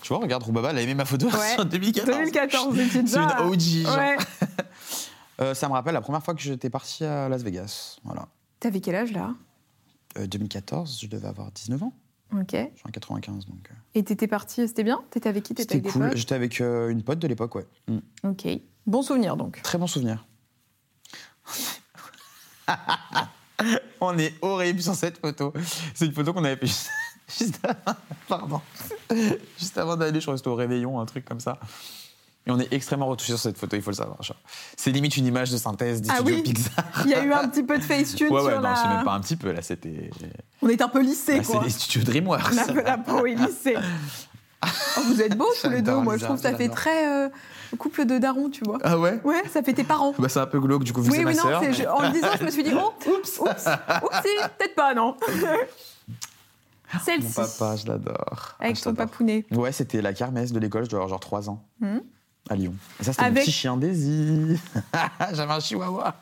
tu vois, regarde, Roubaba, elle a aimé ma photo Ouais. *laughs* en 2014. 2014, c'est une OG. genre. Ouais. *laughs* Euh, ça me rappelle la première fois que j'étais parti à Las Vegas. Voilà. T'avais quel âge là? Euh, 2014, je devais avoir 19 ans. Ok. Je suis en 95, donc. euh, Et t'étais parti, c'était bien? T'étais avec qui? T'étais C'était cool. J'étais avec euh, une pote de l'époque, ouais. Mm. Ok. Bon souvenir donc. Très bon souvenir. *laughs* On est horrible sur cette photo. C'est une photo qu'on avait fait juste, *laughs* juste avant, pardon. Juste avant d'aller, je c'était au réveillon, un truc comme ça. Et on est extrêmement retouché sur cette photo, il faut le savoir. C'est limite une image de synthèse des Ah oui. Pixar. Il y a eu un petit peu de Facetune *laughs* Ouais, sur ouais, non, la. c'est même pas un petit peu, là, c'était. On est un peu lissé Là, c'est quoi. les studios DreamWorks. On a un peu la peau est lissée. Oh, vous êtes beaux *laughs* tous les deux. Moi, je trouve que ça fait très euh, couple de darons, tu vois. Ah ouais Ouais, ça fait tes parents. Bah c'est un peu glauque, du coup, que Oui, ma oui, non, sœur. mais- je- en le disant, je me suis dit, *laughs* oh, oups, oups, oupsie, peut-être pas, non. Mon Celle-ci, papa, je l'adore. avec Ah, ton l'adore. papounet. Ouais, c'était la kermesse de l'école, je dois avoir genre 3 ans, Mhm. à Lyon. Et ça, c'était Avec- mon petit chien Daisy. *laughs* J'avais un chihuahua.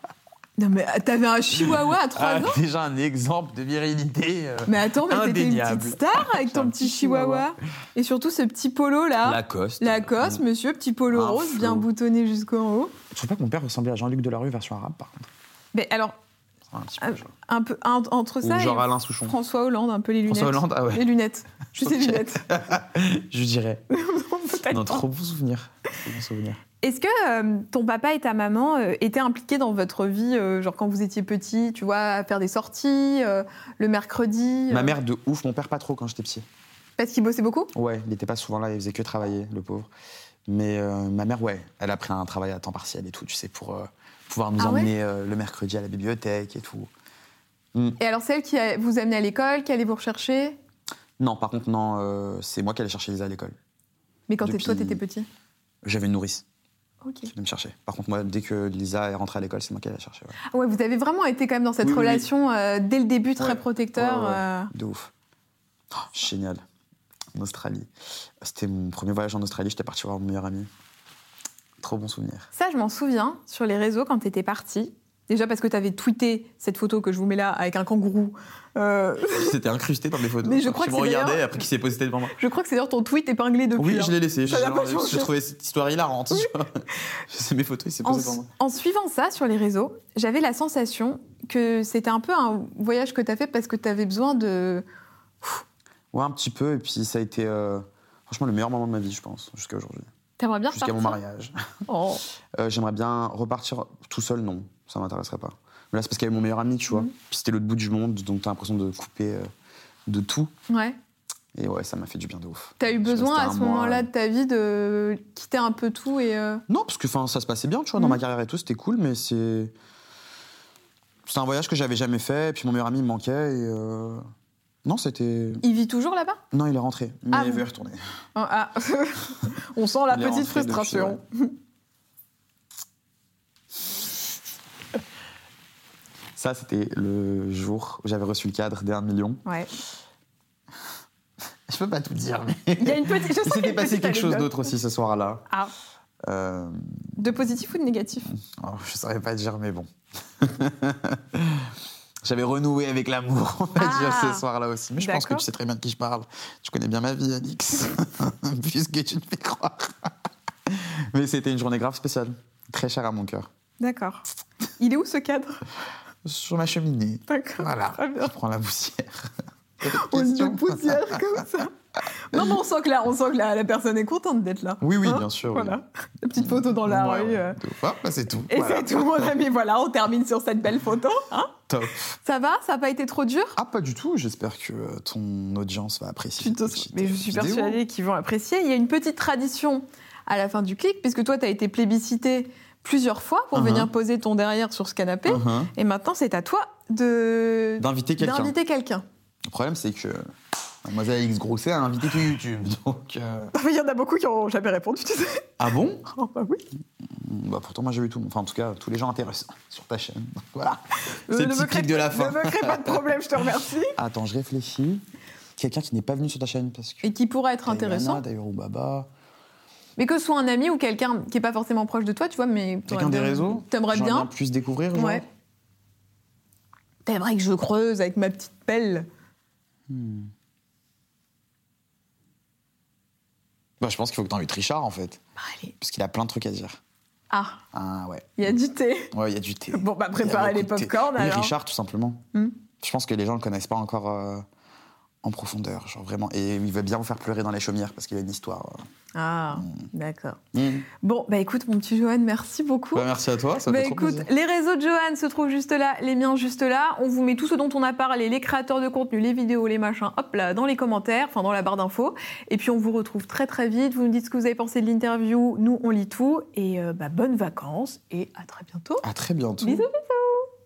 Non, mais t'avais un chihuahua à 3 Ah, ans déjà un exemple de virilité. euh, Mais attends, mais t'étais une Indéniable. petite star avec ton petit petit chihuahua. Et surtout ce petit polo là. Lacoste. Lacoste, Mm. monsieur, petit polo Un rose, bien boutonné jusqu'en haut. Je trouve pas que mon père ressemblait à Jean-Luc Delarue version arabe, par contre. Mais alors, Un petit peu, genre. un peu un- entre Ou ça genre et Alain Souchon. François Hollande, un peu les lunettes. François Hollande, ah ouais. Les lunettes. *laughs* Juste les Ok. lunettes. *laughs* Je dirais. *laughs* Non, trop bon souvenir. Trop bon souvenir. Est-ce que euh, ton papa et ta maman euh, étaient impliqués dans votre vie, euh, genre quand vous étiez petit, tu vois, à faire des sorties, le mercredi Ma mère de ouf, mon père pas trop quand j'étais petit. Parce qu'il bossait beaucoup? Ouais, il était pas souvent là, il faisait que travailler, le pauvre. Mais ma mère, ouais, elle a pris un travail à temps partiel et tout, tu sais, pour pouvoir nous Ah emmener le mercredi à la bibliothèque et tout. Et alors celle qui a- vous amenait à l'école, qui allait vous rechercher? Non, par contre, non, c'est moi qui allais chercher Lisa à l'école. Mais quand Depuis- toi, t'étais petit J'avais une nourrice Ok. qui venait me chercher. Par contre, moi, dès que Lisa est rentrée à l'école, c'est moi qui allais la chercher. Ouais. Ah Ouais, vous avez vraiment été quand même dans cette Oui, oui, oui. relation euh, dès le début très Ouais. protecteur. Euh. De ouf. Oh, génial. En Australie. C'était mon premier voyage en Australie, j'étais parti voir mon meilleur ami. Trop bon souvenir. Ça, je m'en souviens sur les réseaux quand t'étais parti. Déjà parce que t'avais tweeté cette photo que je vous mets là avec un kangourou. Euh, *laughs* C'était incrusté dans mes photos. Mais je crois Tu que me c'est regardais après qu'il s'est posté devant moi. je crois que c'est d'ailleurs ton tweet épinglé depuis. Oui, hein. je l'ai laissé. Pas changé. j'ai trouvé cette histoire hilarante. C'est mes photos, il s'est En, posé devant moi. en suivant ça sur les réseaux, j'avais la sensation que c'était un peu un voyage que t'as fait parce que t'avais besoin de. Ouais, un petit peu. Et puis ça a été euh, franchement le meilleur moment de ma vie, je pense, jusqu'à aujourd'hui. T'aimerais bien Jusqu'à mon mariage. *laughs* Oh. Euh, J'aimerais bien repartir tout seul, non. Ça m'intéresserait pas. Mais là, c'est parce qu'il y avait mon meilleur ami, tu vois. Mhm. Puis c'était l'autre bout du monde, donc t'as l'impression de couper euh, de tout. Ouais. Et ouais, ça m'a fait du bien de ouf. T'as eu besoin à ce moment-là euh, de ta vie de quitter un peu tout et. euh, Non, parce que enfin, ça se passait bien, tu vois, dans Mhm. ma carrière et tout, c'était cool, mais c'est. C'est un voyage que j'avais jamais fait, et puis mon meilleur ami me manquait, et. Non, c'était. Il vit toujours là-bas? Non, il est rentré, mais Ah il veut y retourner. Ah, ah. *laughs* On sent la Il petite frustration. *laughs* Ça, c'était le jour où j'avais reçu le cadre des 1 million. Ouais. Je peux pas tout dire, mais. Il y a une petite. Je *laughs* Il s'était passé quelque chose d'autre aussi ce soir-là. Ah, Euh, de positif ou de négatif? Oh, je saurais pas dire, mais bon. J'avais renoué avec l'amour, on va Ah, dire, ce soir-là aussi. Mais je pense que tu sais très bien de qui je parle. Tu connais bien ma vie, Alix, *laughs* puisque tu me fais croire. *laughs* mais c'était une journée grave spéciale, très chère à mon cœur. D'accord. Il est où ce cadre? Sur ma cheminée. D'accord. Voilà, Très bien. je prends la poussière. On de poussière comme ça. Non, mais on sent que là, on sent que la, la personne est contente d'être là. Oui, oui, Hein bien sûr. oui. Voilà. La petite photo dans la rue. ouais. euh. Ah, bah, c'est tout. Et Voilà. c'est tout, mon ami. Voilà, on termine sur cette belle photo. hein. Top. ça va? Ça n'a pas été trop dur? Ah, pas du tout. J'espère que euh, ton audience va apprécier. Mais je suis persuadée qu'ils vont apprécier. Il y a une petite tradition à la fin du clic, puisque toi, tu as été plébiscité plusieurs fois pour Mhm. venir poser ton derrière sur ce canapé. Mhm. Et maintenant, c'est à toi de D'inviter quelqu'un. d'inviter quelqu'un. Le problème, c'est que Mademoiselle X Grosset a invité tout YouTube. *laughs* Donc, euh, Il y en a beaucoup qui n'ont jamais répondu, tu sais. Ah bon? *laughs* Oh, bah oui. bah, Pourtant, moi, j'ai eu tout. Enfin, en tout cas, tous les gens intéressants sur ta chaîne. Donc, voilà. Euh, C'est le petit de la fin. Ne me crée pas de problème, je te remercie. *laughs* Attends, je réfléchis. Quelqu'un qui n'est pas venu sur ta chaîne parce que. Et qui pourrait être intéressant. Lana, t'as eu Roubaba. Mais que ce soit un ami ou quelqu'un qui n'est pas forcément proche de toi, tu vois, mais. Quelqu'un des réseaux T'aimerais J'aimerais bien. plus découvrir, genre. Ouais. T'aimerais que je creuse avec ma petite pelle. Hmm. Bah, je pense qu'il faut que t'invites Richard, en fait. Bah, allez. Parce qu'il a plein de trucs à dire. Ah, Ah, ouais. il y a du thé. Ouais, il y a du thé. *laughs* Bon, bah, préparez les pop-corn Oui, alors. Richard, tout simplement. Hmm. Je pense que les gens ne le connaissent pas encore euh, en profondeur, genre vraiment. Et il va bien vous faire pleurer dans les chaumières parce qu'il a une histoire. euh. Ah, d'accord. Hmm. Bon, bah écoute, mon petit Johan, merci beaucoup. Bah, merci à toi, ça Bah fait trop écoute, plaisir. les réseaux de Johan se trouvent juste là, les miens juste là. On vous met tout ce dont on a parlé, les créateurs de contenu, les vidéos, les machins, hop là, dans les commentaires, enfin dans la barre d'infos. Et puis on vous retrouve très très vite. Vous nous dites ce que vous avez pensé de l'interview. Nous, on lit tout. Et euh, bah, bonnes vacances et à très bientôt. À très bientôt. Bisous, bisous